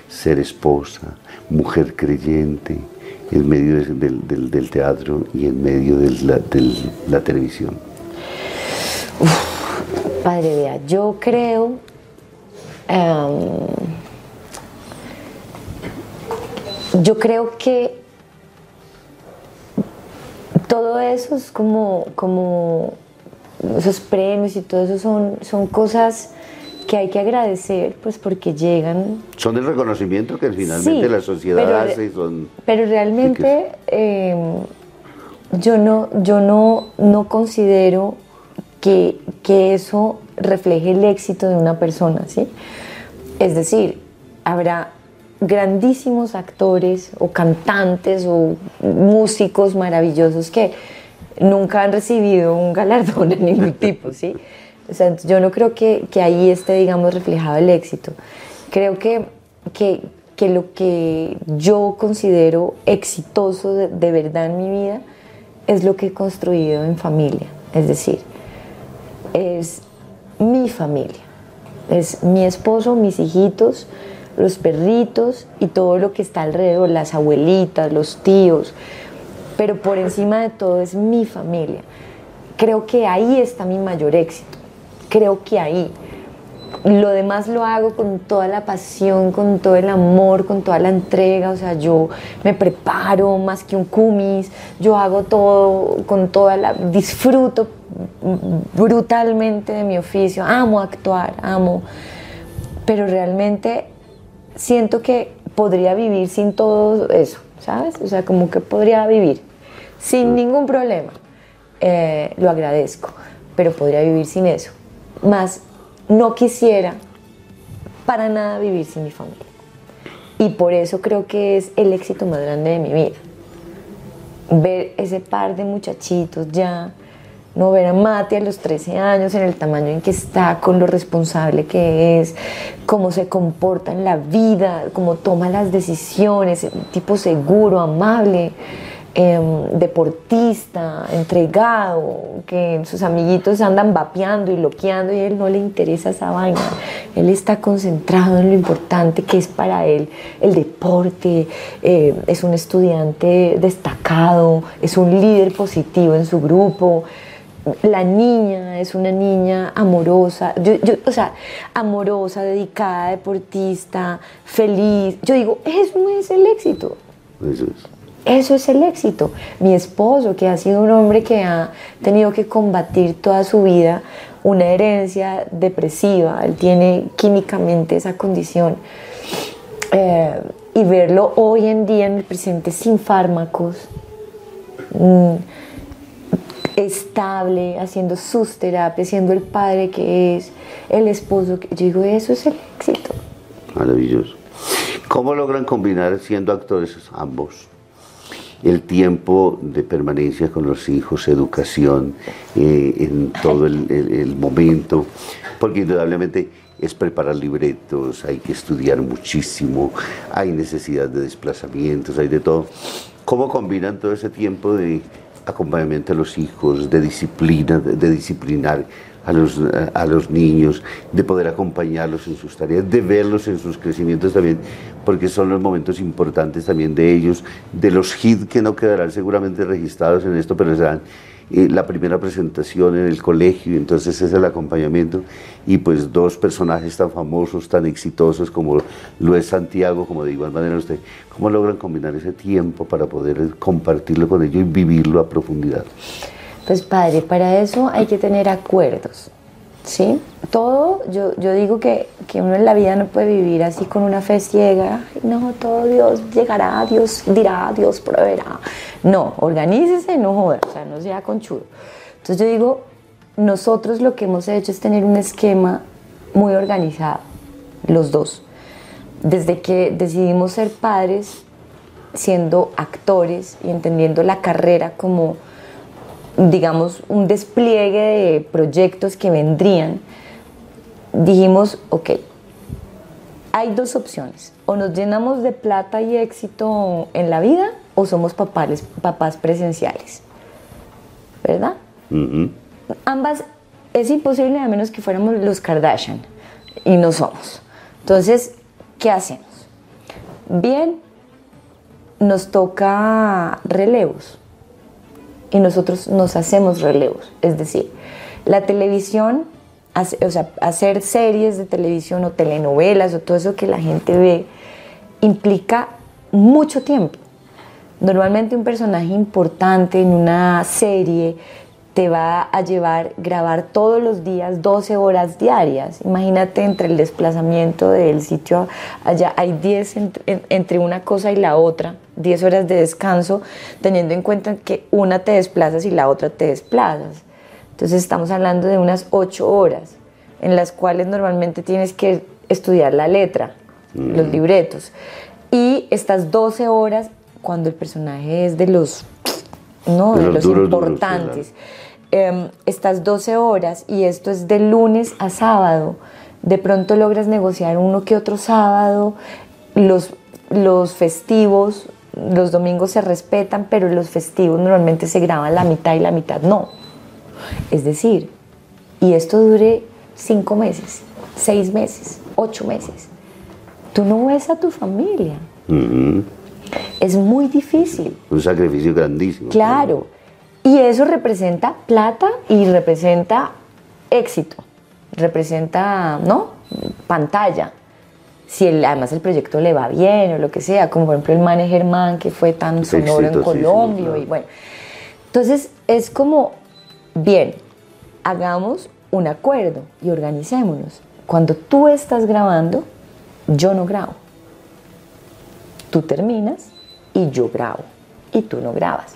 ser esposa, mujer creyente, en medio del, teatro y en medio de la, televisión? padre, vea, yo creo... Em, yo creo que todo eso es como, como esos premios y todo eso son, son cosas que hay que agradecer, pues porque llegan... Son el reconocimiento que finalmente la sociedad hace. Son pero realmente em, yo, no, yo no, no considero que, que, eso refleje el éxito de una persona, ¿sí? Es decir, habrá grandísimos actores o cantantes o músicos maravillosos que nunca han recibido un galardón de ningún tipo, ¿sí? O sea, yo no creo que, que, ahí esté, digamos, reflejado el éxito. Creo que, que, que lo que yo considero exitoso de, de, verdad en mi vida es lo que he construido en familia. Es decir, es mi familia. Es mi esposo, mis hijitos, los perritos y todo lo que está alrededor, las abuelitas, los tíos pero por encima de todo es mi familia. Creo que ahí está mi mayor éxito. Creo que ahí. Lo demás lo hago con toda la pasión, con todo el amor, con toda la entrega. O sea, yo me preparo más que un cumis. Yo hago todo con toda la. Disfruto brutalmente de mi oficio. Amo actuar, amo. Pero realmente siento que podría vivir sin todo eso. ¿Sabes? O sea, como que podría vivir sin ningún problema. Eh, lo agradezco, pero podría vivir sin eso. Más no quisiera para nada vivir sin mi familia. Y por eso creo que es el éxito más grande de mi vida. Ver ese par de muchachitos ya, no ver a Mati a los 13 años en el tamaño en que está, con lo responsable que es, cómo se comporta en la vida, cómo toma las decisiones, tipo seguro, amable. Em, deportista, entregado, que sus amiguitos andan vapeando y loqueando y a él no le interesa esa vaina. Él está concentrado en lo importante que es para él el deporte, eh, es un estudiante destacado, es un líder positivo en su grupo. La niña es una niña amorosa, yo, yo, o sea, amorosa, dedicada, deportista, feliz. Yo digo, eso no es el éxito. Eso es. Eso es el éxito. Mi esposo, que ha sido un hombre que ha tenido que combatir toda su vida una herencia depresiva, él tiene químicamente esa condición. Eh, y verlo hoy en día en el presente sin fármacos, mm, estable, haciendo sus terapias, siendo el padre que es, el esposo que yo digo, eso es el éxito. Maravilloso. ¿Cómo logran combinar siendo actores ambos? el tiempo de permanencia con los hijos, educación, eh, en todo el, el, momento, porque indudablemente es preparar libretos, hay que estudiar muchísimo, hay necesidad de desplazamientos, hay de todo. ¿Cómo combinan todo ese tiempo de acompañamiento a los hijos, de disciplina, de, disciplinar a los, a los niños, de poder acompañarlos en sus tareas, de verlos en sus crecimientos también, porque son los momentos importantes también de ellos, de los hits que no quedarán seguramente registrados en esto, pero serán eh, la primera presentación en el colegio, entonces es el acompañamiento, y pues dos personajes tan famosos, tan exitosos como lo es Santiago, como de igual manera usted, ¿cómo logran combinar ese tiempo para poder compartirlo con ellos y vivirlo a profundidad? Pues padre, para eso hay que tener acuerdos. ¿Sí? Todo, yo, yo digo que, que, uno en la vida no puede vivir así con una fe ciega, no, todo Dios llegará, Dios dirá, Dios proveerá. No, organícese, no joda, o sea, no sea conchudo. Entonces yo digo, nosotros lo que hemos hecho es tener un esquema muy organizado, los dos. Desde que decidimos ser padres, siendo actores y entendiendo la carrera como digamos, un despliegue de proyectos que vendrían, dijimos, ok, hay dos opciones, o nos llenamos de plata y éxito en la vida, o somos papás, papás presenciales, ¿verdad? Ambas es imposible a menos que fuéramos los Kardashian, y no somos. Entonces, ¿qué hacemos? Bien, nos toca relevos y nosotros nos hacemos relevos. Es decir, la televisión, o sea, hacer series de televisión o telenovelas o todo eso que la gente ve, implica mucho tiempo. Normalmente un personaje importante en una serie te va a llevar grabar todos los días 12 horas diarias. Imagínate entre el desplazamiento del sitio allá, hay 10 entre, una cosa y la otra, 10 horas de descanso, teniendo en cuenta que una te desplazas y la otra te desplazas. Entonces estamos hablando de unas 8 horas en las cuales normalmente tienes que estudiar la letra, los mm. libretos. Y estas 12 horas cuando el personaje es de los, no, de, los, importantes. Em, estas 12 horas y esto es de lunes a sábado, de pronto logras negociar uno que otro sábado, los, los festivos, los domingos se respetan, pero los festivos normalmente se graban la mitad y la mitad no. Es decir, y esto dure cinco meses, seis meses, ocho meses. Tú no ves a tu familia. Es muy difícil. Un sacrificio grandísimo. Claro. Y eso representa plata y representa éxito, representa, ¿no? Pantalla. Si además el proyecto le va bien o lo que sea, como por ejemplo el Man que fue tan sonoro en Colombia y bueno. Entonces es como, bien, hagamos un acuerdo y organicémonos. Cuando tú estás grabando, yo no grabo. Tú terminas y yo grabo y tú no grabas.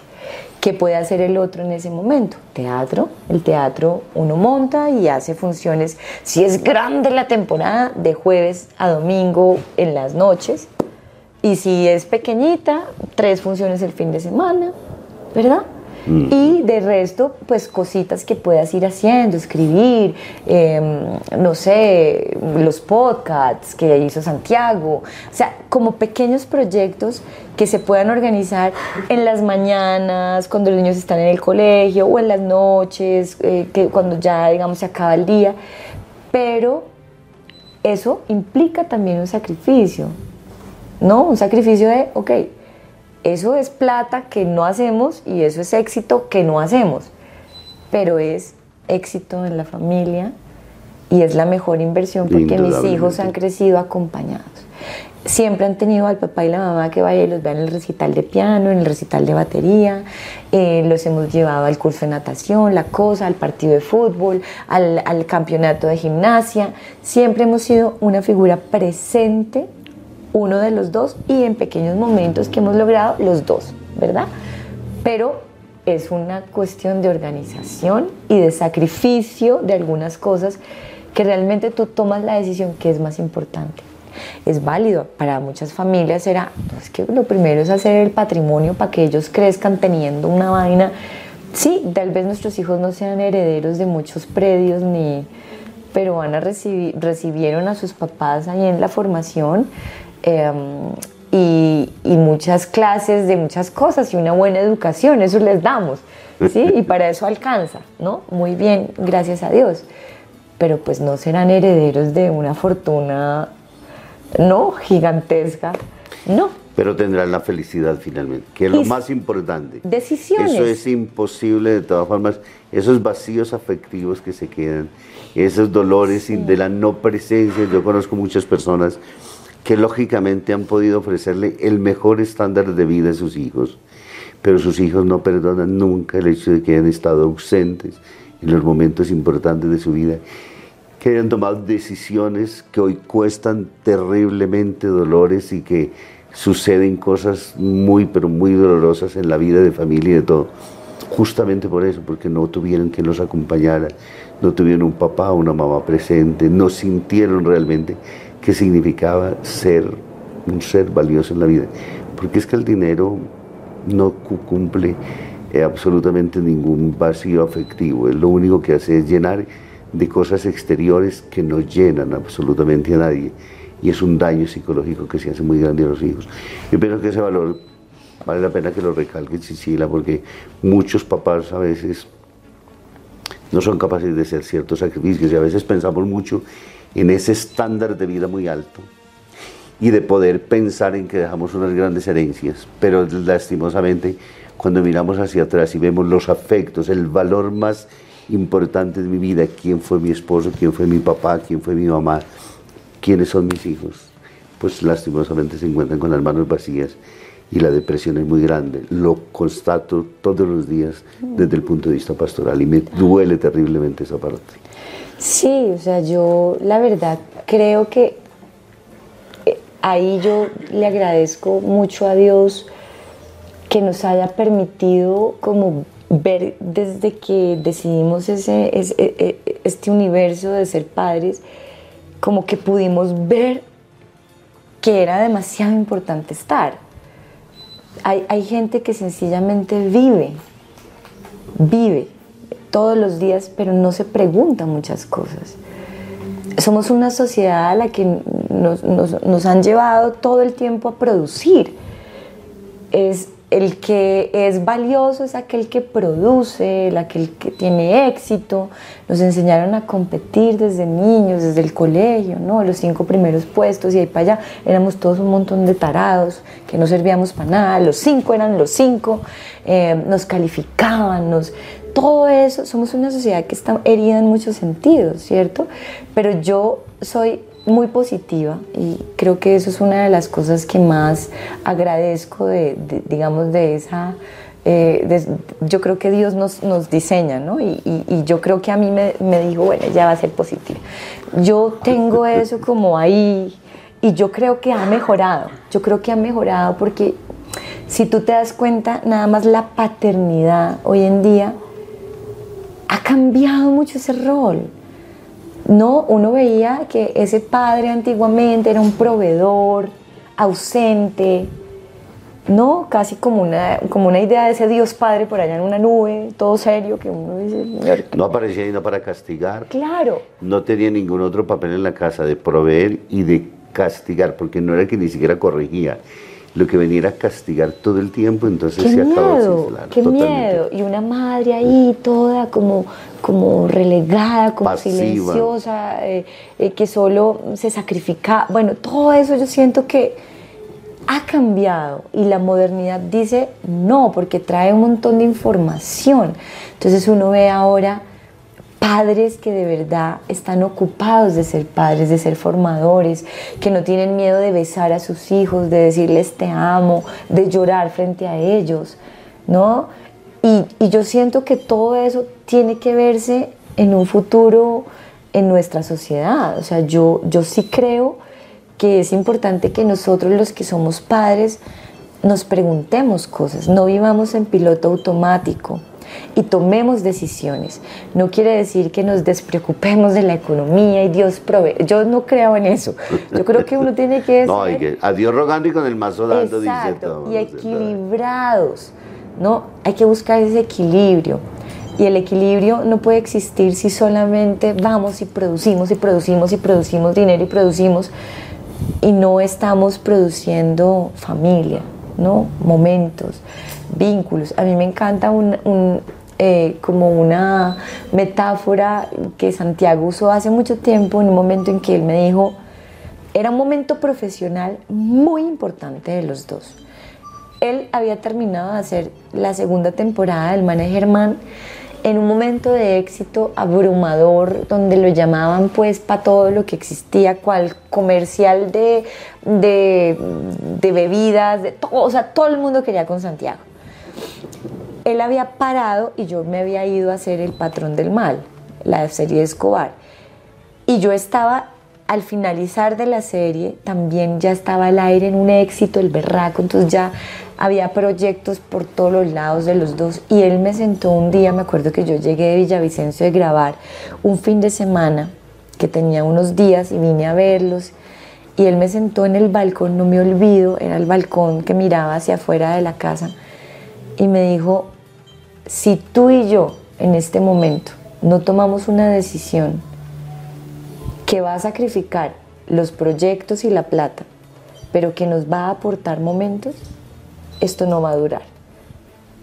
¿Qué puede hacer el otro en ese momento? Teatro. El teatro uno monta y hace funciones. Si es grande la temporada, de jueves a domingo en las noches. Y si es pequeñita, tres funciones el fin de semana, ¿verdad? Y de resto, pues cositas que puedas ir haciendo, escribir, em, no sé, los podcasts que hizo Santiago, o sea, como pequeños proyectos que se puedan organizar en las mañanas, cuando los niños están en el colegio, o en las noches, eh, que cuando ya, digamos, se acaba el día, pero eso implica también un sacrificio, ¿no? Un sacrificio de, ok, eso es plata que no hacemos y eso es éxito que no hacemos. pero es éxito en la familia y es la mejor inversión porque mis hijos han crecido acompañados. Siempre han tenido al papá y la mamá que vaya y los vean en el recital de piano, en el recital de batería, eh, los hemos llevado al curso de natación, la cosa, al partido de fútbol, al, al campeonato de gimnasia. Siempre hemos sido una figura presente, uno de los dos, y en pequeños momentos que hemos logrado los dos, ¿verdad? Pero es una cuestión de organización y de sacrificio de algunas cosas que realmente tú tomas la decisión que es más importante. Es válido, para muchas familias era, es que lo primero es hacer el patrimonio para que ellos crezcan teniendo una vaina. Sí, tal vez nuestros hijos no sean herederos de muchos predios, ni, pero van a recibir, recibieron a sus papás ahí en la formación. Em, y, y, muchas clases de muchas cosas y una buena educación, eso les damos, ¿sí? Y para eso alcanza, ¿no? Muy bien, gracias a Dios pero pues no serán herederos de una fortuna, no, gigantesca, no. Pero tendrán la felicidad finalmente, que es lo más importante. Decisiones. Eso es imposible de todas formas, esos vacíos afectivos que se quedan, esos dolores de la no presencia. Yo conozco muchas personas que lógicamente han podido ofrecerle el mejor estándar de vida a sus hijos, pero sus hijos no perdonan nunca el hecho de que hayan estado ausentes en los momentos importantes de su vida que hayan tomado decisiones que hoy cuestan terriblemente dolores y que suceden cosas muy, pero muy dolorosas en la vida de familia y de todo. Justamente por eso, porque no tuvieron quien los acompañara, no tuvieron un papá o una mamá presente, no sintieron realmente qué significaba ser un ser valioso en la vida. Porque es que el dinero no cumple eh, absolutamente ningún vacío afectivo, es lo único que hace es llenar de cosas exteriores que no llenan absolutamente a nadie y es un daño psicológico que se hace muy grande a los hijos. Yo pienso que ese valor vale la pena que lo recalque Cecilia porque muchos papás a veces no son capaces de hacer ciertos sacrificios y a veces pensamos mucho en ese estándar de vida muy alto y de poder pensar en que dejamos unas grandes herencias, pero lastimosamente cuando miramos hacia atrás y vemos los afectos, el valor más importante de mi vida, quién fue mi esposo, quién fue mi papá, quién fue mi mamá, quiénes son mis hijos, pues lastimosamente se encuentran con las manos vacías y la depresión es muy grande. Lo constato todos los días desde el punto de vista pastoral y me duele terriblemente esa parte. Sí, o sea, yo la verdad creo que eh, ahí yo le agradezco mucho a Dios que nos haya permitido como ver desde que decidimos ese, e, e, este universo de ser padres, como que pudimos ver que era demasiado importante estar. Hay, hay gente que sencillamente vive, vive todos los días, pero no se pregunta muchas cosas. Somos una sociedad a la que nos, nos, nos han llevado todo el tiempo a producir. Es, el que es valioso es aquel que produce, el aquel que tiene éxito. Nos enseñaron a competir desde niños, desde el colegio, ¿no? Los cinco primeros puestos y ahí para allá éramos todos un montón de tarados que no servíamos para nada. Los cinco eran los cinco, eh, nos calificaban, nos, todo eso. Somos una sociedad que está herida en muchos sentidos, ¿cierto? Pero yo soy muy positiva y creo que eso es una de las cosas que más agradezco de, digamos, de esa... Eh, yo creo que Dios nos, nos diseña, ¿no? Y, y, yo creo que a mí me, me dijo, bueno, ya va a ser positiva. Yo tengo eso como ahí y yo creo que ha mejorado, yo creo que ha mejorado porque si tú te das cuenta, nada más la paternidad hoy en día cambiado mucho ese rol. No, uno veía que ese padre antiguamente era un proveedor, ausente, ¿no? Casi como una, como una idea de ese Dios Padre por allá en una nube, todo serio, que uno dice... No aparecía ahí no para castigar. Claro. No tenía ningún otro papel en la casa de proveer y de castigar, porque no era que ni siquiera corregía lo que venía a castigar todo el tiempo, entonces qué se acabó miedo, Qué miedo, y una madre ahí toda como, como relegada, como silenciosa, eh, eh, que solo se sacrifica. Bueno, todo eso yo siento que ha cambiado y la modernidad dice no, porque trae un montón de información. Entonces uno ve ahora padres que de verdad están ocupados de ser padres, de ser formadores, que no tienen miedo de besar a sus hijos, de decirles te amo, de llorar frente a ellos, ¿no? Y, yo siento que todo eso tiene que verse en un futuro en nuestra sociedad. O sea, yo, yo sí creo que es importante que nosotros los que somos padres nos preguntemos cosas, no vivamos en piloto automático y tomemos decisiones. No quiere decir que nos despreocupemos de la economía y Dios provee. Yo no creo en eso. Yo creo que uno tiene que... no, hay que a Dios rogando y con el mazo dando, Exacto, dice Y equilibrados, ¿no? Hay que buscar ese equilibrio. Y el equilibrio no puede existir si solamente vamos y producimos y producimos y producimos dinero y producimos y no estamos produciendo familia, ¿no? Momentos, vínculos. A mí me encanta un, eh, como una metáfora que Santiago usó hace mucho tiempo, en un momento en que él me dijo, era un momento profesional muy importante de los dos. Él había terminado de hacer la segunda temporada del Manager Man en un momento de éxito abrumador, donde lo llamaban pues para todo lo que existía, cual comercial de, de, bebidas, de todo, o sea, todo el mundo quería con Santiago. Él había parado y yo me había ido a hacer El Patrón del Mal, la serie de Escobar. Y yo estaba al finalizar de la serie también ya estaba al aire en un éxito, el berraco, entonces ya había proyectos por todos los lados de los dos. Y él me sentó un día, me acuerdo que yo llegué de Villavicencio de grabar un fin de semana que tenía unos días y vine a verlos. Y él me sentó en el balcón, no me olvido, era el balcón que miraba hacia afuera de la casa y me dijo, si tú y yo en este momento no tomamos una decisión, que va a sacrificar los proyectos y la plata, pero que nos va a aportar momentos, esto no va a durar.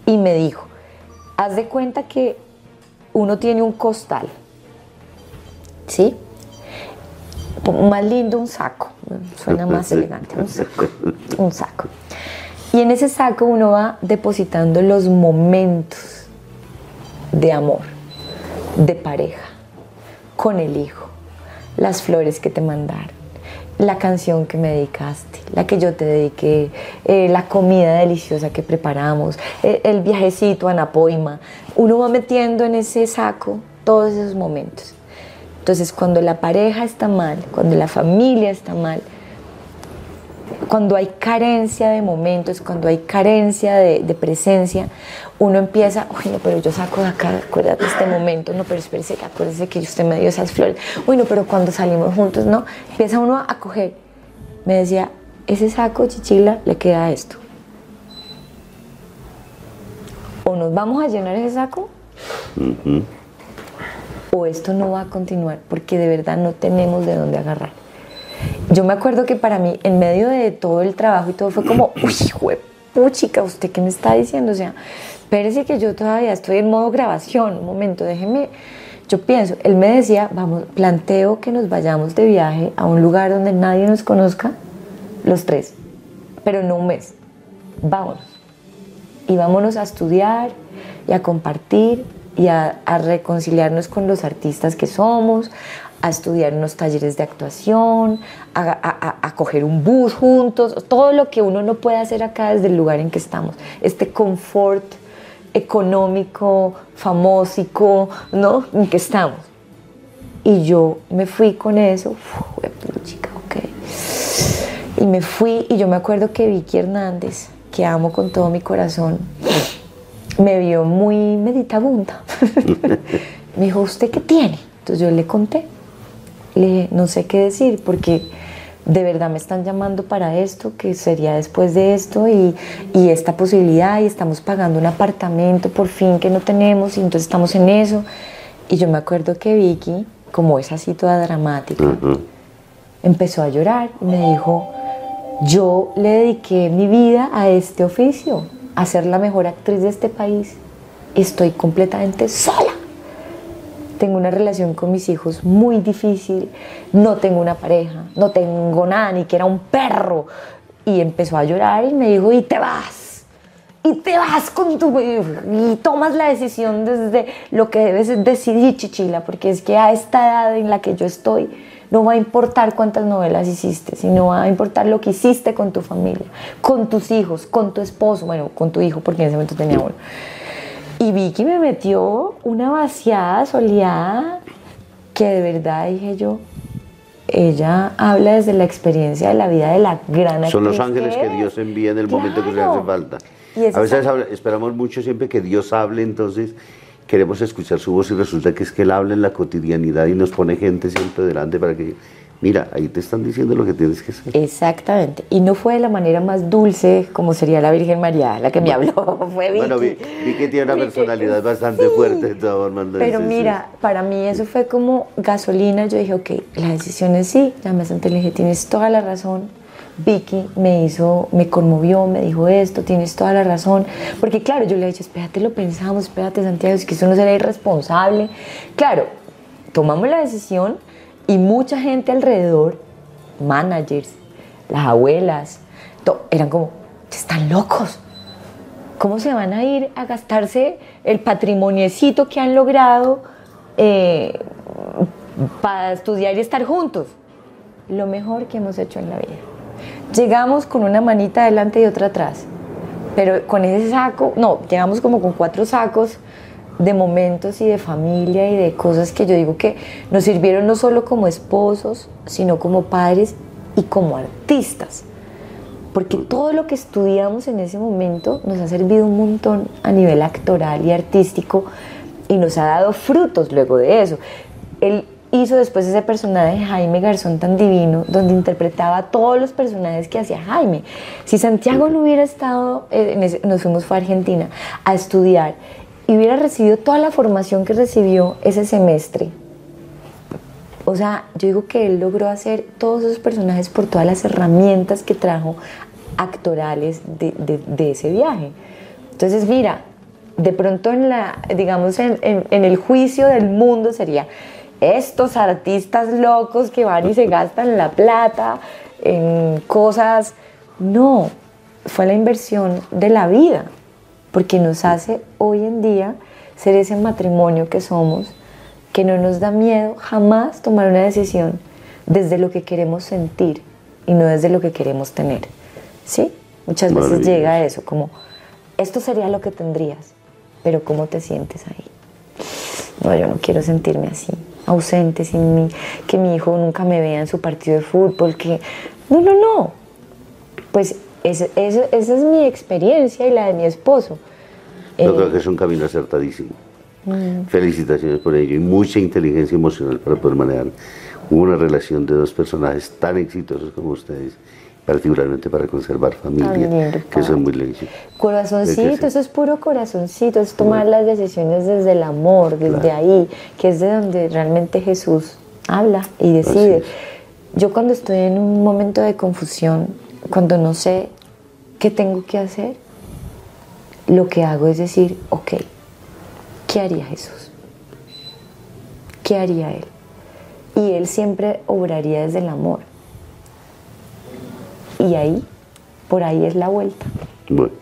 Y me dijo, haz de cuenta que uno tiene un costal, ¿sí? Más lindo un saco, suena más elegante, un saco, un saco. Y en ese saco uno va depositando los momentos de amor, de pareja, con el hijo las flores que te mandaron, la canción que me dedicaste, la que yo te dediqué, eh, la comida deliciosa que preparamos, eh, el viajecito a Napoima. Uno va metiendo en ese saco todos esos momentos. Entonces, cuando la pareja está mal, cuando la familia está mal, cuando hay carencia de momentos, cuando hay carencia de, presencia, uno empieza, uy, no, pero yo saco de acá, acuérdate este momento, no, pero espérese, acuérdese que usted me dio esas flores, uy, no, pero cuando salimos juntos, no, empieza uno a coger. Me decía, ese saco, chichila, le queda esto. O nos vamos a llenar ese saco, o esto no va a continuar, porque de verdad no tenemos de dónde agarrar yo me acuerdo que para mí, en medio de todo el trabajo y todo, fue como, uy, puchica, ¿usted qué me está diciendo? O sea, espérese que yo todavía estoy en modo grabación, un momento, déjeme. Yo pienso, él me decía, vamos, planteo que nos vayamos de viaje a un lugar donde nadie nos conozca, los tres, pero no un mes. Vámonos. Y vámonos a estudiar y a compartir y a, a reconciliarnos con los artistas que somos, a estudiar unos talleres de actuación, a, coger un bus juntos, todo lo que uno no puede hacer acá desde el lugar en que estamos. Este confort económico, famósico, ¿no? En que estamos. Y yo me fui con eso, chica, ok. Y me fui y yo me acuerdo que Vicky Hernández, que amo con todo mi corazón, me vio muy meditabunda. me dijo, ¿usted qué tiene? Entonces yo le conté le dije, no sé qué decir porque de verdad me están llamando para esto, que sería después de esto y, y, esta posibilidad y estamos pagando un apartamento por fin que no tenemos y entonces estamos en eso. Y yo me acuerdo que Vicky, como es así toda dramática, empezó a llorar y me dijo, yo le dediqué mi vida a este oficio, a ser la mejor actriz de este país. Estoy completamente sola tengo una relación con mis hijos muy difícil, no tengo una pareja, no tengo nada, ni que era un perro. y empezó a llorar y me dijo, y te vas, y te vas con tu... y tomas la decisión desde lo que debes decidir, Chichila, porque es que a esta edad en la que yo estoy, no va a importar cuántas novelas hiciste, sino va a importar lo que hiciste con tu familia, con tus hijos, con tu esposo, bueno, con tu hijo, porque en ese momento tenía uno. Y Vicky me metió una vaciada, soleada, que de verdad dije yo, ella habla desde la experiencia de la vida de la gran Son los ángeles que Dios envía en el momento que le hace falta. A veces esperamos mucho siempre que Dios hable, entonces queremos escuchar su voz y resulta que es que Él habla en la cotidianidad y nos pone gente siempre delante para que, mira, ahí te están diciendo lo que tienes que hacer. Exactamente. Y no fue de la manera más dulce como sería la Virgen María, la que me habló, fue Vicky. Bueno, vi, que tiene una personalidad bastante fuerte de todas formas. Pero mira, para mí eso fue como gasolina. Yo dije, ok, la decisión es sí. Y le dije, tienes toda la razón Vicky me hizo, me conmovió, me dijo esto, tienes toda la razón. Porque claro, yo le he dicho, espérate, lo pensamos, espérate, Santiago, es que eso no será irresponsable. Claro, tomamos la decisión y mucha gente alrededor, managers, las abuelas, eran como, están locos. ¿Cómo se van a ir a gastarse el patrimoniecito que han logrado eh, para estudiar y estar juntos? Lo mejor que hemos hecho en la vida. Llegamos con una manita adelante y otra atrás, pero con ese saco, no, llegamos como con cuatro sacos de momentos y de familia y de cosas que yo digo que nos sirvieron no solo como esposos, sino como padres y como artistas. Porque todo lo que estudiamos en ese momento nos ha servido un montón a nivel actoral y artístico y nos ha dado frutos luego de eso. El, hizo después ese personaje Jaime Garzón tan divino, donde interpretaba todos los personajes que hacía Jaime. Si Santiago no hubiera estado, eh, nos fuimos a Argentina a estudiar y hubiera recibido toda la formación que recibió ese semestre, o sea, yo digo que él logró hacer todos esos personajes por todas las herramientas que trajo actorales de, ese viaje. Entonces, mira, de pronto en la, digamos, en el juicio del mundo sería, estos artistas locos que van y se gastan la plata en cosas. No, fue la inversión de la vida, porque nos hace hoy en día ser ese matrimonio que somos, que no nos da miedo jamás tomar una decisión desde lo que queremos sentir y no desde lo que queremos tener. ¿Sí? Muchas veces llega a eso, como, esto sería lo que tendrías, pero ¿cómo te sientes ahí? No, yo no quiero sentirme así ausente, sin mí, que mi hijo nunca me vea en su partido de fútbol, que... No, no, no. Pues esa es mi experiencia y la de mi esposo. Yo creo eh, que es un camino acertadísimo. Mm. Felicitaciones por ello y mucha inteligencia emocional para poder manejar una relación de dos personajes tan exitosos como ustedes particularmente para conservar familia, que eso es muy legítimo. Corazoncito, eso es puro corazoncito, es tomar las decisiones desde el amor, desde ahí, que es de donde realmente Jesús habla y decide. Yo cuando estoy en un momento de confusión, cuando no sé qué tengo que hacer, lo que hago es decir, ok, ¿qué haría Jesús? ¿Qué haría Él? Y Él siempre obraría desde el amor y ahí, por ahí es la vuelta. Bueno,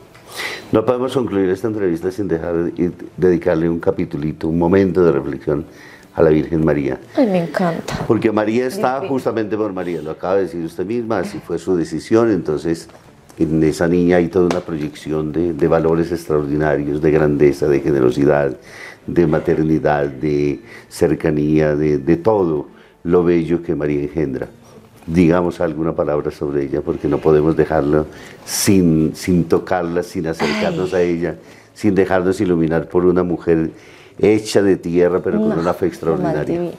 no podemos concluir esta entrevista sin dejar de dedicarle un capitulito, un momento de reflexión a la Virgen María. Ay, me encanta. Porque María está justamente por María, lo acaba de decir usted misma, así fue su decisión, entonces en esa niña hay toda una proyección de, de valores extraordinarios, de grandeza, de generosidad, de maternidad, de cercanía, de, de todo lo bello que María engendra digamos alguna palabra sobre ella, porque no podemos dejarlo sin, sin tocarla, sin acercarnos a ella, sin dejarnos iluminar por una mujer hecha de tierra, pero con una fe extraordinaria.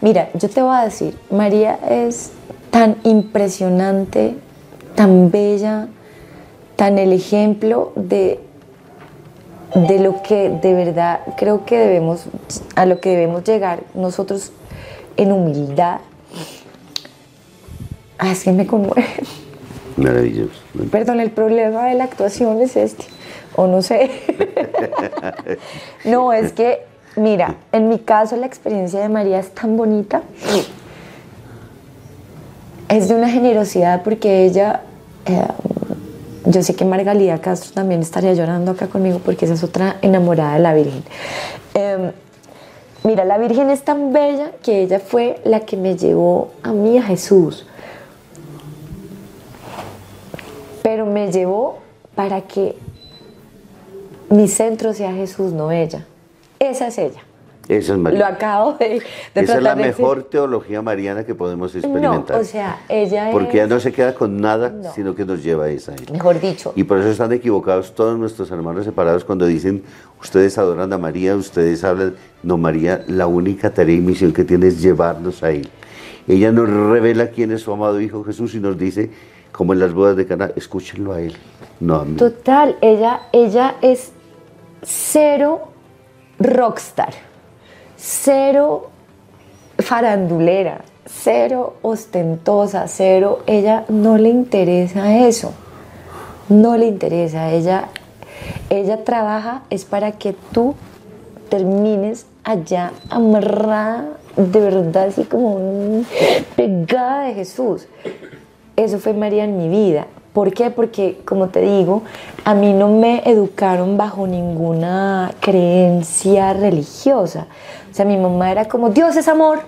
Mira, yo te voy a decir, María es tan impresionante, tan bella, tan el ejemplo de, de lo que de verdad creo que debemos, a lo que debemos llegar nosotros en humildad, Ah, es que me conmueve. Maravilloso. Perdón, el problema de la actuación es este. O no sé. no, es que, mira, en mi caso la experiencia de María es tan bonita. Es de una generosidad porque ella eh, yo sé que Margalida Castro también estaría llorando acá conmigo porque esa es otra enamorada de la Virgen. Eh, mira, la Virgen es tan bella que ella fue la que me llevó a mí a Jesús. Pero me llevó para que mi centro sea Jesús, no ella. Esa es ella. Esa es María. Lo acabo de, de Esa es la decir. mejor teología mariana que podemos experimentar. No, o sea, ella Porque es, no se queda con nada, No. sino que nos lleva a esa. mejor dicho, Y por eso están equivocados todos nuestros hermanos separados cuando dicen, ustedes adoran a María, ustedes hablan, no, María, la única tarea y misión que tiene es llevarnos a Él. Ella nos revela quién es su amado Hijo Jesús y nos dice, como en las bodas de Cana, escúchenlo a Él, no a mí. total, ella, ella es cero rockstar, cero farandulera, cero ostentosa, cero, ella no le interesa eso, no le interesa, ella, ella trabaja es para que tú termines allá amarrada, de verdad, así como pegada de Jesús. Eso fue María en mi vida. ¿Por qué? Porque, como te digo, a mí no me educaron bajo ninguna creencia religiosa. O sea, mi mamá era como, Dios es amor,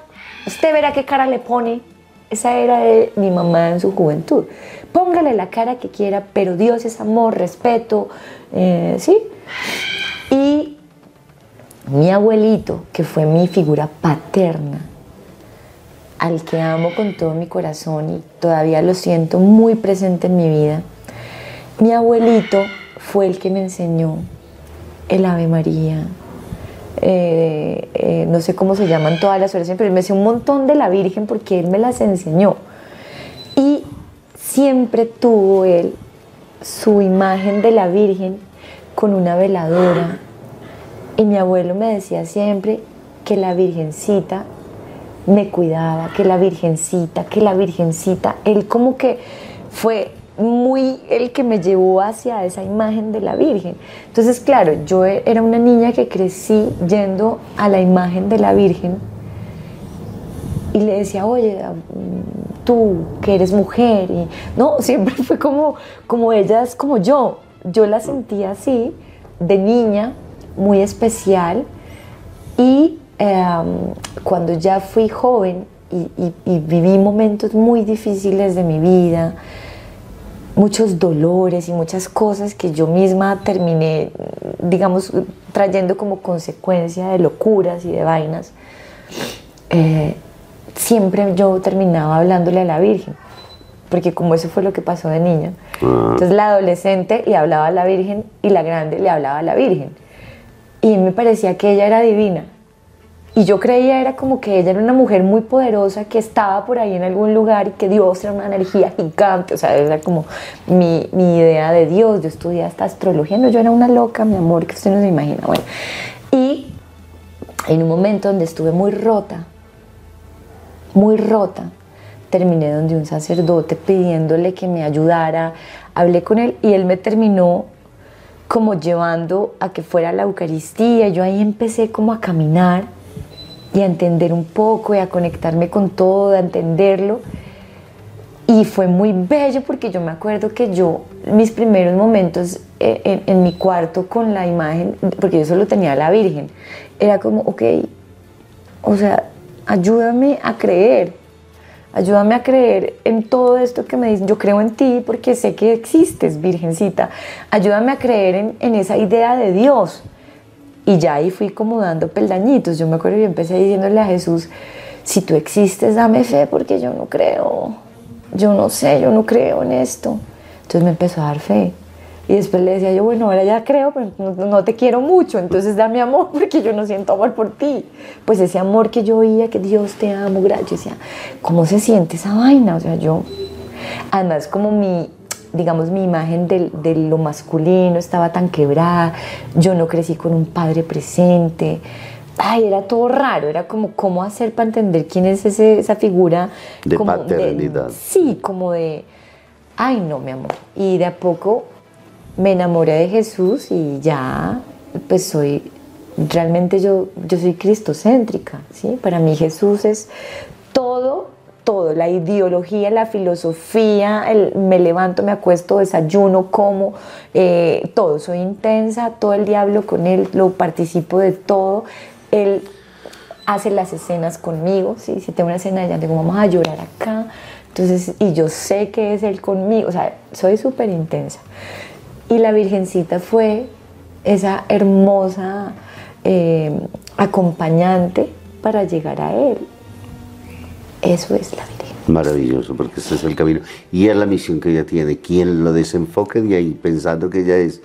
usted verá qué cara le pone. Esa era mi mamá en su juventud. Póngale la cara que quiera, pero Dios es amor, respeto, eh, ¿sí? Y mi abuelito, que fue mi figura paterna, al que amo con todo mi corazón y todavía lo siento muy presente en mi vida, mi abuelito fue el que me enseñó el Ave María. eh, eh, no sé cómo se llaman todas las oraciones, pero él me enseñó un montón de la Virgen porque él me las enseñó. Y siempre tuvo él su imagen de la Virgen con una veladora. Y mi abuelo me decía siempre que la Virgencita me cuidaba, que la Virgencita, que la Virgencita. Él como que fue muy el que me llevó hacia esa imagen de la Virgen. Entonces, claro, yo e- era una niña que crecí yendo a la imagen de la Virgen y le decía, oye, tú que eres mujer, y no, siempre fue como, como ellas, como yo. Yo la sentía así, de niña, muy especial, y em, cuando ya fui joven y, y- y viví momentos muy difíciles de mi vida, muchos dolores y muchas cosas que yo misma terminé, digamos, trayendo como consecuencia de locuras y de vainas, eh, siempre yo terminaba hablándole a la Virgen, porque como eso fue lo que pasó de niña. Entonces la adolescente le hablaba a la Virgen y la grande le hablaba a la Virgen. Y me parecía que ella era divina. Y yo creía era como que ella era una mujer muy poderosa que estaba por ahí en algún lugar y que Dios era una energía gigante. O sea, era como mi, mi idea de Dios. Yo estudié hasta astrología. No, yo era una loca, mi amor, que usted no se imagina. Bueno, y en un momento donde estuve muy rota, muy rota, terminé donde un sacerdote pidiéndole que me ayudara. Hablé con él y él me terminó como llevando a que fuera a la Eucaristía. Yo ahí empecé como a caminar y a entender un poco y a conectarme con todo, a entenderlo. Y fue muy bello porque yo me acuerdo que yo, mis primeros momentos eh, en, mi cuarto con la imagen, porque yo solo tenía la Virgen, era como, ok, o sea, ayúdame a creer, ayúdame a creer en todo esto que me dicen, yo creo en ti porque sé que existes, Virgencita, ayúdame a creer en, en esa idea de Dios. Y ya ahí fui como dando peldañitos. Yo me acuerdo que yo empecé diciéndole a Jesús, si tú existes, dame fe porque yo no creo. Yo no sé, yo no creo en esto. Entonces me empezó a dar fe. Y después le decía yo, bueno, ahora ya creo, pero no, no te quiero mucho, entonces dame amor porque yo no siento amor por ti. Pues ese amor que yo oía, que Dios te amo, gracias. Yo decía, ¿cómo se siente esa vaina? O sea, yo, además como mi, digamos, mi imagen de, de lo masculino estaba tan quebrada, yo no crecí con un padre presente. Ay, era todo raro, era como cómo hacer para entender quién es ese, esa figura De como paternidad. sí, como de, ay no, mi amor. Y de a poco me enamoré de Jesús y ya, pues soy, realmente yo, yo soy cristocéntrica, ¿sí? Para mí Jesús es todo todo, la ideología, la filosofía, el, me levanto, me acuesto, desayuno, como, eh, todo, soy intensa, todo el día hablo con él, lo participo de todo, él hace las escenas conmigo, ¿sí? si tengo una escena ya digo, vamos a llorar acá, entonces, y yo sé que es él conmigo, o sea, soy súper intensa. Y la Virgencita fue esa hermosa eh, acompañante para llegar a Él. Eso es la Virgen. Maravilloso, porque ese es el camino. Y es la misión que ella tiene. Quien lo desenfoque de ahí, pensando que ella es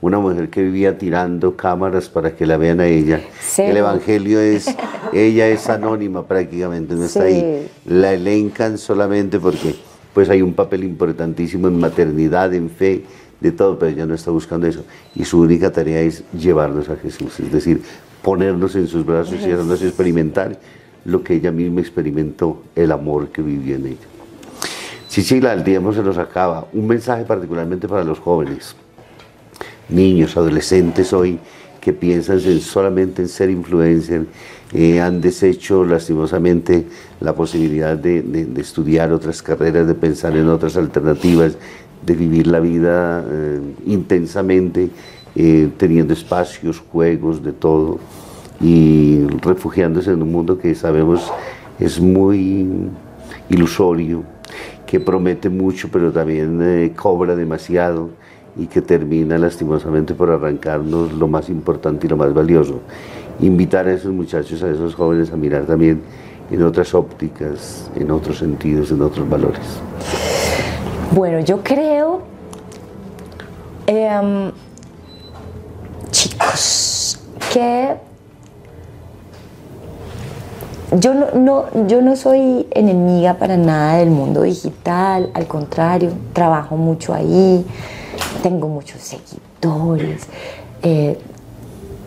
una mujer que vivía tirando cámaras para que la vean a ella. El Evangelio es, ella es anónima prácticamente, no está ahí. La elencan solamente porque pues hay un papel importantísimo en maternidad, en fe, de todo, pero ella no está buscando eso. Y su única tarea es llevarnos a Jesús, es decir, ponernos en sus brazos y hacernos experimentar lo que ella misma experimentó, el amor que vivió en ella. Cecilia, el tiempo se nos acaba. Un mensaje particularmente para los jóvenes, niños, adolescentes hoy, que piensan solamente en ser influencer, eh, han deshecho lastimosamente la posibilidad de, estudiar otras carreras, de pensar en otras alternativas, de vivir la vida eh, intensamente, eh, teniendo espacios, juegos, de todo, y refugiándose en un mundo que sabemos es muy ilusorio, que promete mucho, pero también eh, cobra demasiado y que termina lastimosamente por arrancarnos lo más importante y lo más valioso. Invitar a esos muchachos, a esos jóvenes a mirar también en otras ópticas, en otros sentidos, en otros valores. Bueno, yo creo, em, chicos, que yo no, yo no soy enemiga para nada del mundo digital, al contrario, trabajo mucho ahí, tengo muchos seguidores. Eh,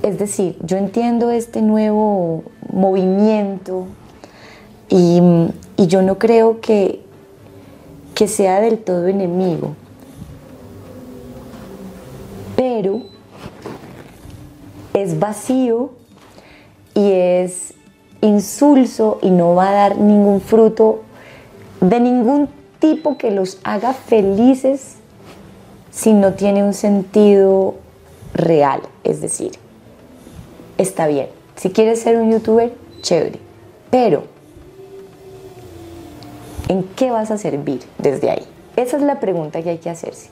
es decir, yo entiendo este nuevo movimiento y yo no creo que, que sea del todo enemigo. Pero es vacío y es insulso y no va a dar ningún fruto de ningún tipo que los haga felices si no tiene un sentido real. Es decir, está bien, si quieres ser un youtuber, chévere, pero ¿En qué vas a servir desde ahí? Esa es la pregunta que hay que hacerse.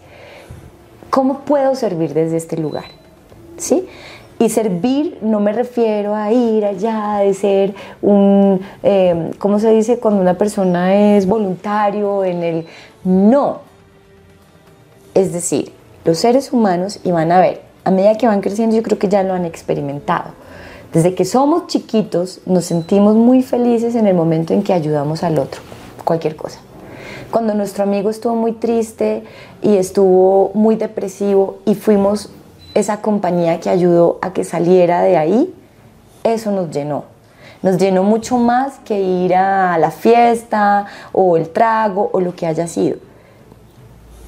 ¿Cómo puedo servir desde este lugar? ¿Sí? Y servir no me refiero a ir allá, de ser un, em, ¿cómo se dice? Cuando una persona es voluntario en el... No. Es decir, los seres humanos, y van a ver, a medida que van creciendo, yo creo que ya lo han experimentado. Desde que somos chiquitos, nos sentimos muy felices en el momento en que ayudamos al otro cualquier cosa. Cuando nuestro amigo estuvo muy triste y estuvo muy depresivo y fuimos esa compañía que ayudó a que saliera de ahí, eso nos llenó. Nos llenó mucho más que ir a la fiesta o el trago o lo que haya sido.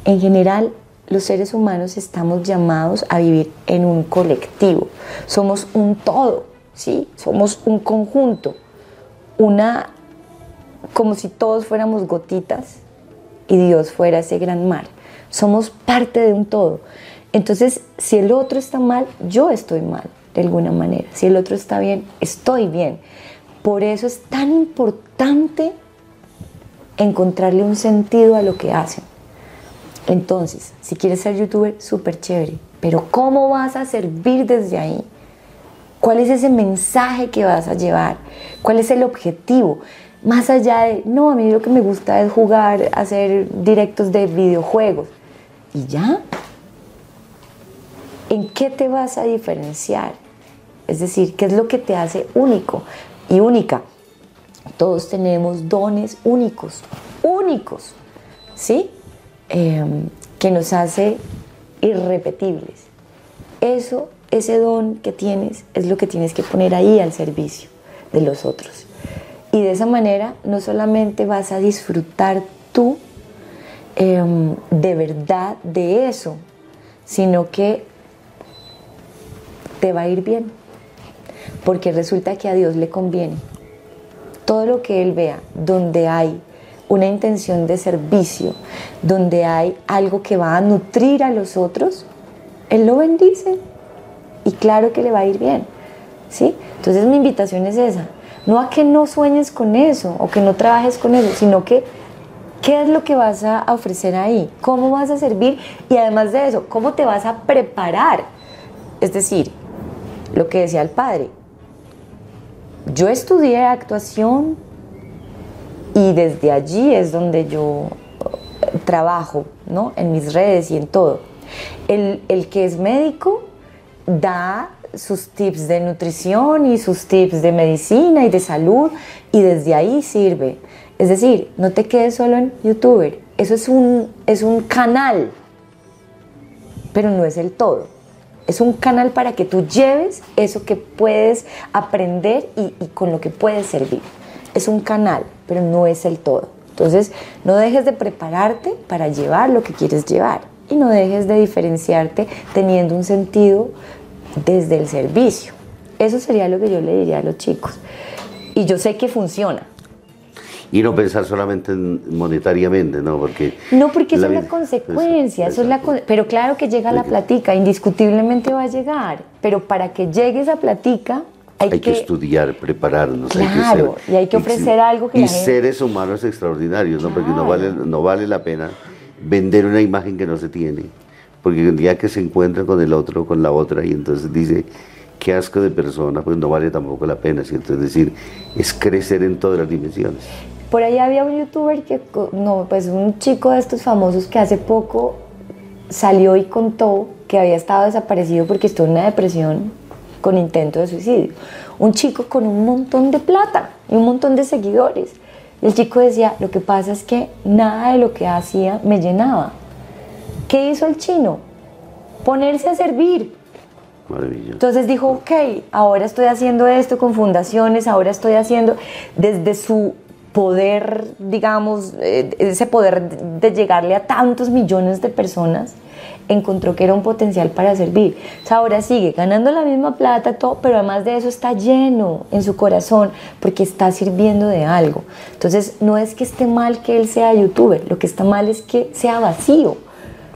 En general, los seres humanos estamos llamados a vivir en un colectivo. Somos un todo, ¿sí? Somos un conjunto, una como si todos fuéramos gotitas y Dios fuera ese gran mar. Somos parte de un todo. Entonces, si el otro está mal, yo estoy mal, de alguna manera. Si el otro está bien, estoy bien. Por eso es tan importante encontrarle un sentido a lo que hacen. Entonces, si quieres ser youtuber, súper chévere. Pero ¿cómo vas a servir desde ahí? ¿Cuál es ese mensaje que vas a llevar? ¿Cuál es el objetivo? Más allá de, no, a mí lo que me gusta es jugar, hacer directos de videojuegos. ¿Y ya? ¿En qué te vas a diferenciar? Es decir, ¿qué es lo que te hace único y única? Todos tenemos dones únicos, únicos, ¿sí? Em, que nos hace irrepetibles. Eso, ese don que tienes, es lo que tienes que poner ahí al servicio de los otros. Y de esa manera no solamente vas a disfrutar tú em, de verdad de eso, sino que te va a ir bien. Porque resulta que a Dios le conviene. Todo lo que Él vea, donde hay una intención de servicio, donde hay algo que va a nutrir a los otros, Él lo bendice y claro que le va a ir bien. ¿sí? Entonces mi invitación es esa, no a que no sueñes con eso o que no trabajes con eso, sino que qué es lo que vas a ofrecer ahí, cómo vas a servir y además de eso, cómo te vas a preparar. Es decir, lo que decía el padre, yo estudié actuación y desde allí es donde yo eh, trabajo, ¿no? En mis redes y en todo. El, el que es médico da sus tips de nutrición y sus tips de medicina y de salud y desde ahí sirve. Es decir, no te quedes solo en youtuber, eso es un, es un canal, pero no es el todo. Es un canal para que tú lleves eso que puedes aprender y, y con lo que puedes servir. Es un canal, pero no es el todo. Entonces, no dejes de prepararte para llevar lo que quieres llevar y no dejes de diferenciarte teniendo un sentido desde el servicio. Eso sería lo que yo le diría a los chicos. Y yo sé que funciona. Y no pensar solamente en monetariamente, ¿no? Porque No, porque eso es la consecuencia, eso, eso es la con- pero claro que llega la platica, indiscutiblemente va a llegar, pero para que llegue esa platica hay, Hay que, estudiar, prepararnos. Claro, hay que ser, y hay que ofrecer algo que Y la gente- seres humanos extraordinarios, ¿no? Porque no vale, no vale la pena vender una imagen que no se tiene. Porque el día que se encuentra con el otro, con la otra, y entonces dice, qué asco de persona, pues no vale tampoco la pena, ¿cierto? Es decir, es crecer en todas las dimensiones. Por ahí había un youtuber que, no, pues un chico de estos famosos que hace poco salió y contó que había estado desaparecido porque estuvo en una depresión con intento de suicidio. Un chico con un montón de plata y un montón de seguidores. El chico decía, lo que pasa es que nada de lo que hacía me llenaba. ¿Qué hizo el chino? Ponerse a servir, Maravilloso. entonces dijo, ok, ahora estoy haciendo esto con fundaciones, ahora estoy haciendo desde su poder, digamos, eh, ese poder de llegarle a tantos millones de personas, encontró que era un potencial para servir. O sea, ahora sigue ganando la misma plata, todo, pero además de eso está lleno en su corazón porque está sirviendo de algo. Entonces, no es que esté mal que él sea youtuber, lo que está mal es que sea vacío.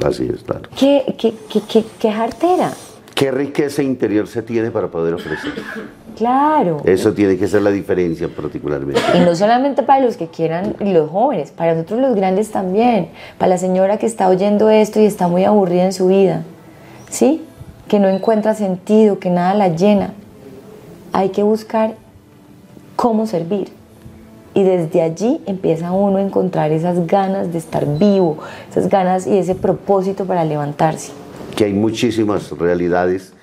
Así es, claro. ¿Qué, qué, qué, qué, jartera? ¿Qué riqueza interior se tiene para poder ofrecer? Claro. Eso tiene que ser la diferencia particularmente. Y no solamente para los que quieran, y los jóvenes, para nosotros los grandes también, para la señora que está oyendo esto y está muy aburrida en su vida, ¿sí? Que no encuentra sentido, que nada la llena. Hay que buscar cómo servir. Y desde allí empieza uno a encontrar esas ganas de estar vivo, esas ganas y ese propósito para levantarse. que hay muchísimas realidades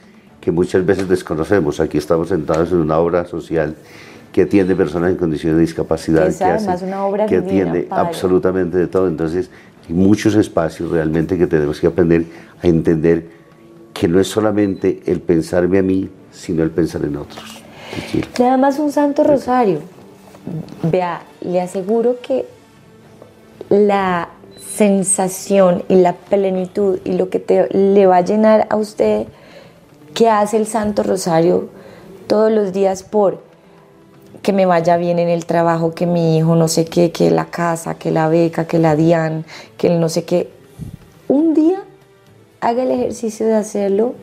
que muchas veces desconocemos. Aquí estamos sentados en una obra social que atiende personas en condiciones de discapacidad, Es que, además una obra que divina, atiende padre. absolutamente de todo. Entonces, hay muchos espacios realmente que tenemos que aprender a entender que no es solamente el pensarme a mí, sino el pensar en otros. Nada más un santo rosario. Vea, le aseguro que la sensación y la plenitud y lo que te, le va a llenar a usted que hace el santo rosario todos los días por que me vaya bien en el trabajo, que mi hijo no sé qué, que la casa, que la beca, que la DIAN, que el no sé qué. Un día haga el ejercicio de hacerlo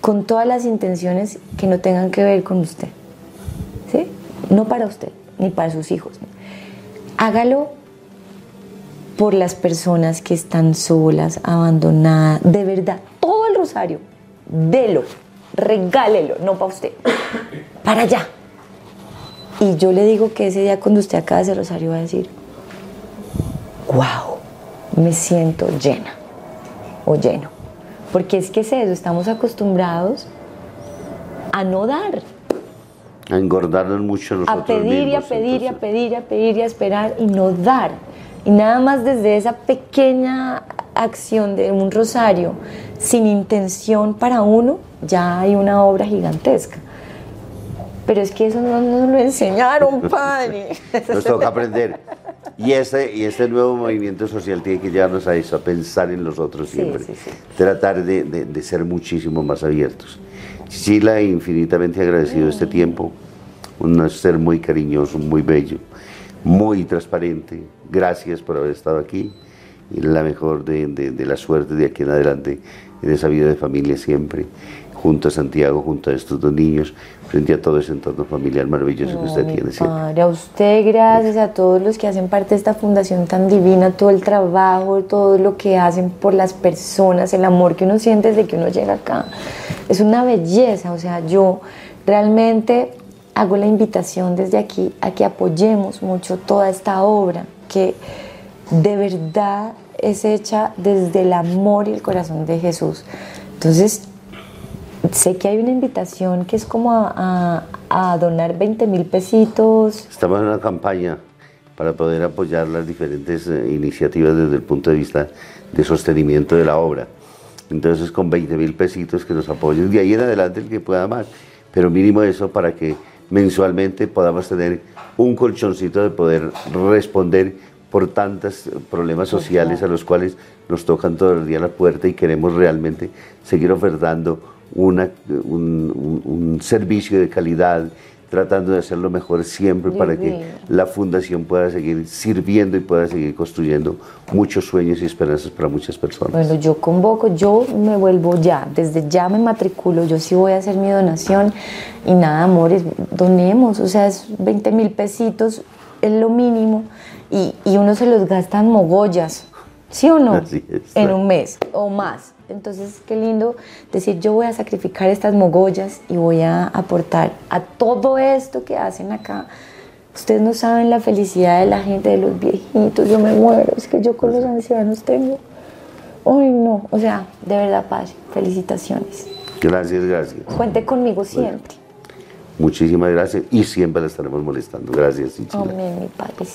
con todas las intenciones que no tengan que ver con usted. No para usted, ni para sus hijos. Hágalo por las personas que están solas, abandonadas. De verdad, todo el rosario, delo, regálelo, no para usted, para allá. Y yo le digo que ese día cuando usted acabe ese rosario va a decir, wow, me siento llena o lleno. Porque es que es eso, estamos acostumbrados a no dar, A engordarnos mucho nosotros a pedir y a pedir y a pedir y a pedir y a esperar y no dar. Y nada más desde esa pequeña acción de un rosario sin intención para uno, ya hay una obra gigantesca. Pero es que eso no nos lo enseñaron, padre. Nos toca aprender. Y este, y este nuevo movimiento social tiene que llevarnos a eso, a pensar en los otros Sí, siempre. sí, sí. Tratar de, de- de ser muchísimo más abiertos. Cecilia, infinitamente agradecido este tiempo. Un ser muy cariñoso, muy bello. muy transparente. Gracias por haber estado aquí y la mejor de, de la suerte de aquí en adelante en esa vida de familia siempre junto a Santiago, junto a estos dos niños, frente a todo ese entorno familiar maravilloso que usted tiene. Padre, a usted, gracias a todos los que hacen parte de esta fundación tan divina, todo el trabajo, todo lo que hacen por las personas, el amor que uno siente desde que uno llega acá. Es una belleza, o sea, yo realmente hago la invitación desde aquí a que apoyemos mucho toda esta obra, que de verdad es hecha desde el amor y el corazón de Jesús. Entonces, sé que hay una invitación que es como a, donar 20 mil pesitos. Estamos en una campaña para poder apoyar las diferentes eh, iniciativas desde el punto de vista de sostenimiento de la obra. Entonces con 20 mil pesitos que nos apoyen, de ahí en adelante el que pueda más, pero mínimo eso para que mensualmente podamos tener un colchoncito de poder responder por tantos problemas sociales a los cuales nos tocan todo el día la puerta y queremos realmente seguir ofertando una, un, servicio de calidad, tratando de hacerlo mejor siempre para que la fundación pueda seguir sirviendo y pueda seguir construyendo muchos sueños y esperanzas para muchas personas. Bueno, yo convoco, yo me vuelvo ya, desde ya me matriculo, yo sí voy a hacer mi donación y nada, amores, donemos, o sea, es 20 mil pesitos, es lo mínimo y, y uno se los gasta en mogollas, ¿sí o no? en un mes o más. Entonces, qué lindo decir, yo voy a sacrificar estas mogollas y voy a aportar a todo esto que hacen acá. Ustedes no saben la felicidad de la gente, de los viejitos, yo me muero, es que yo con los ancianos tengo... Ay, no, o sea, de verdad, Padre, felicitaciones. Gracias, gracias. Cuente conmigo siempre. muchísimas gracias y siempre la estaremos molestando. Gracias, Amén, mi Padre.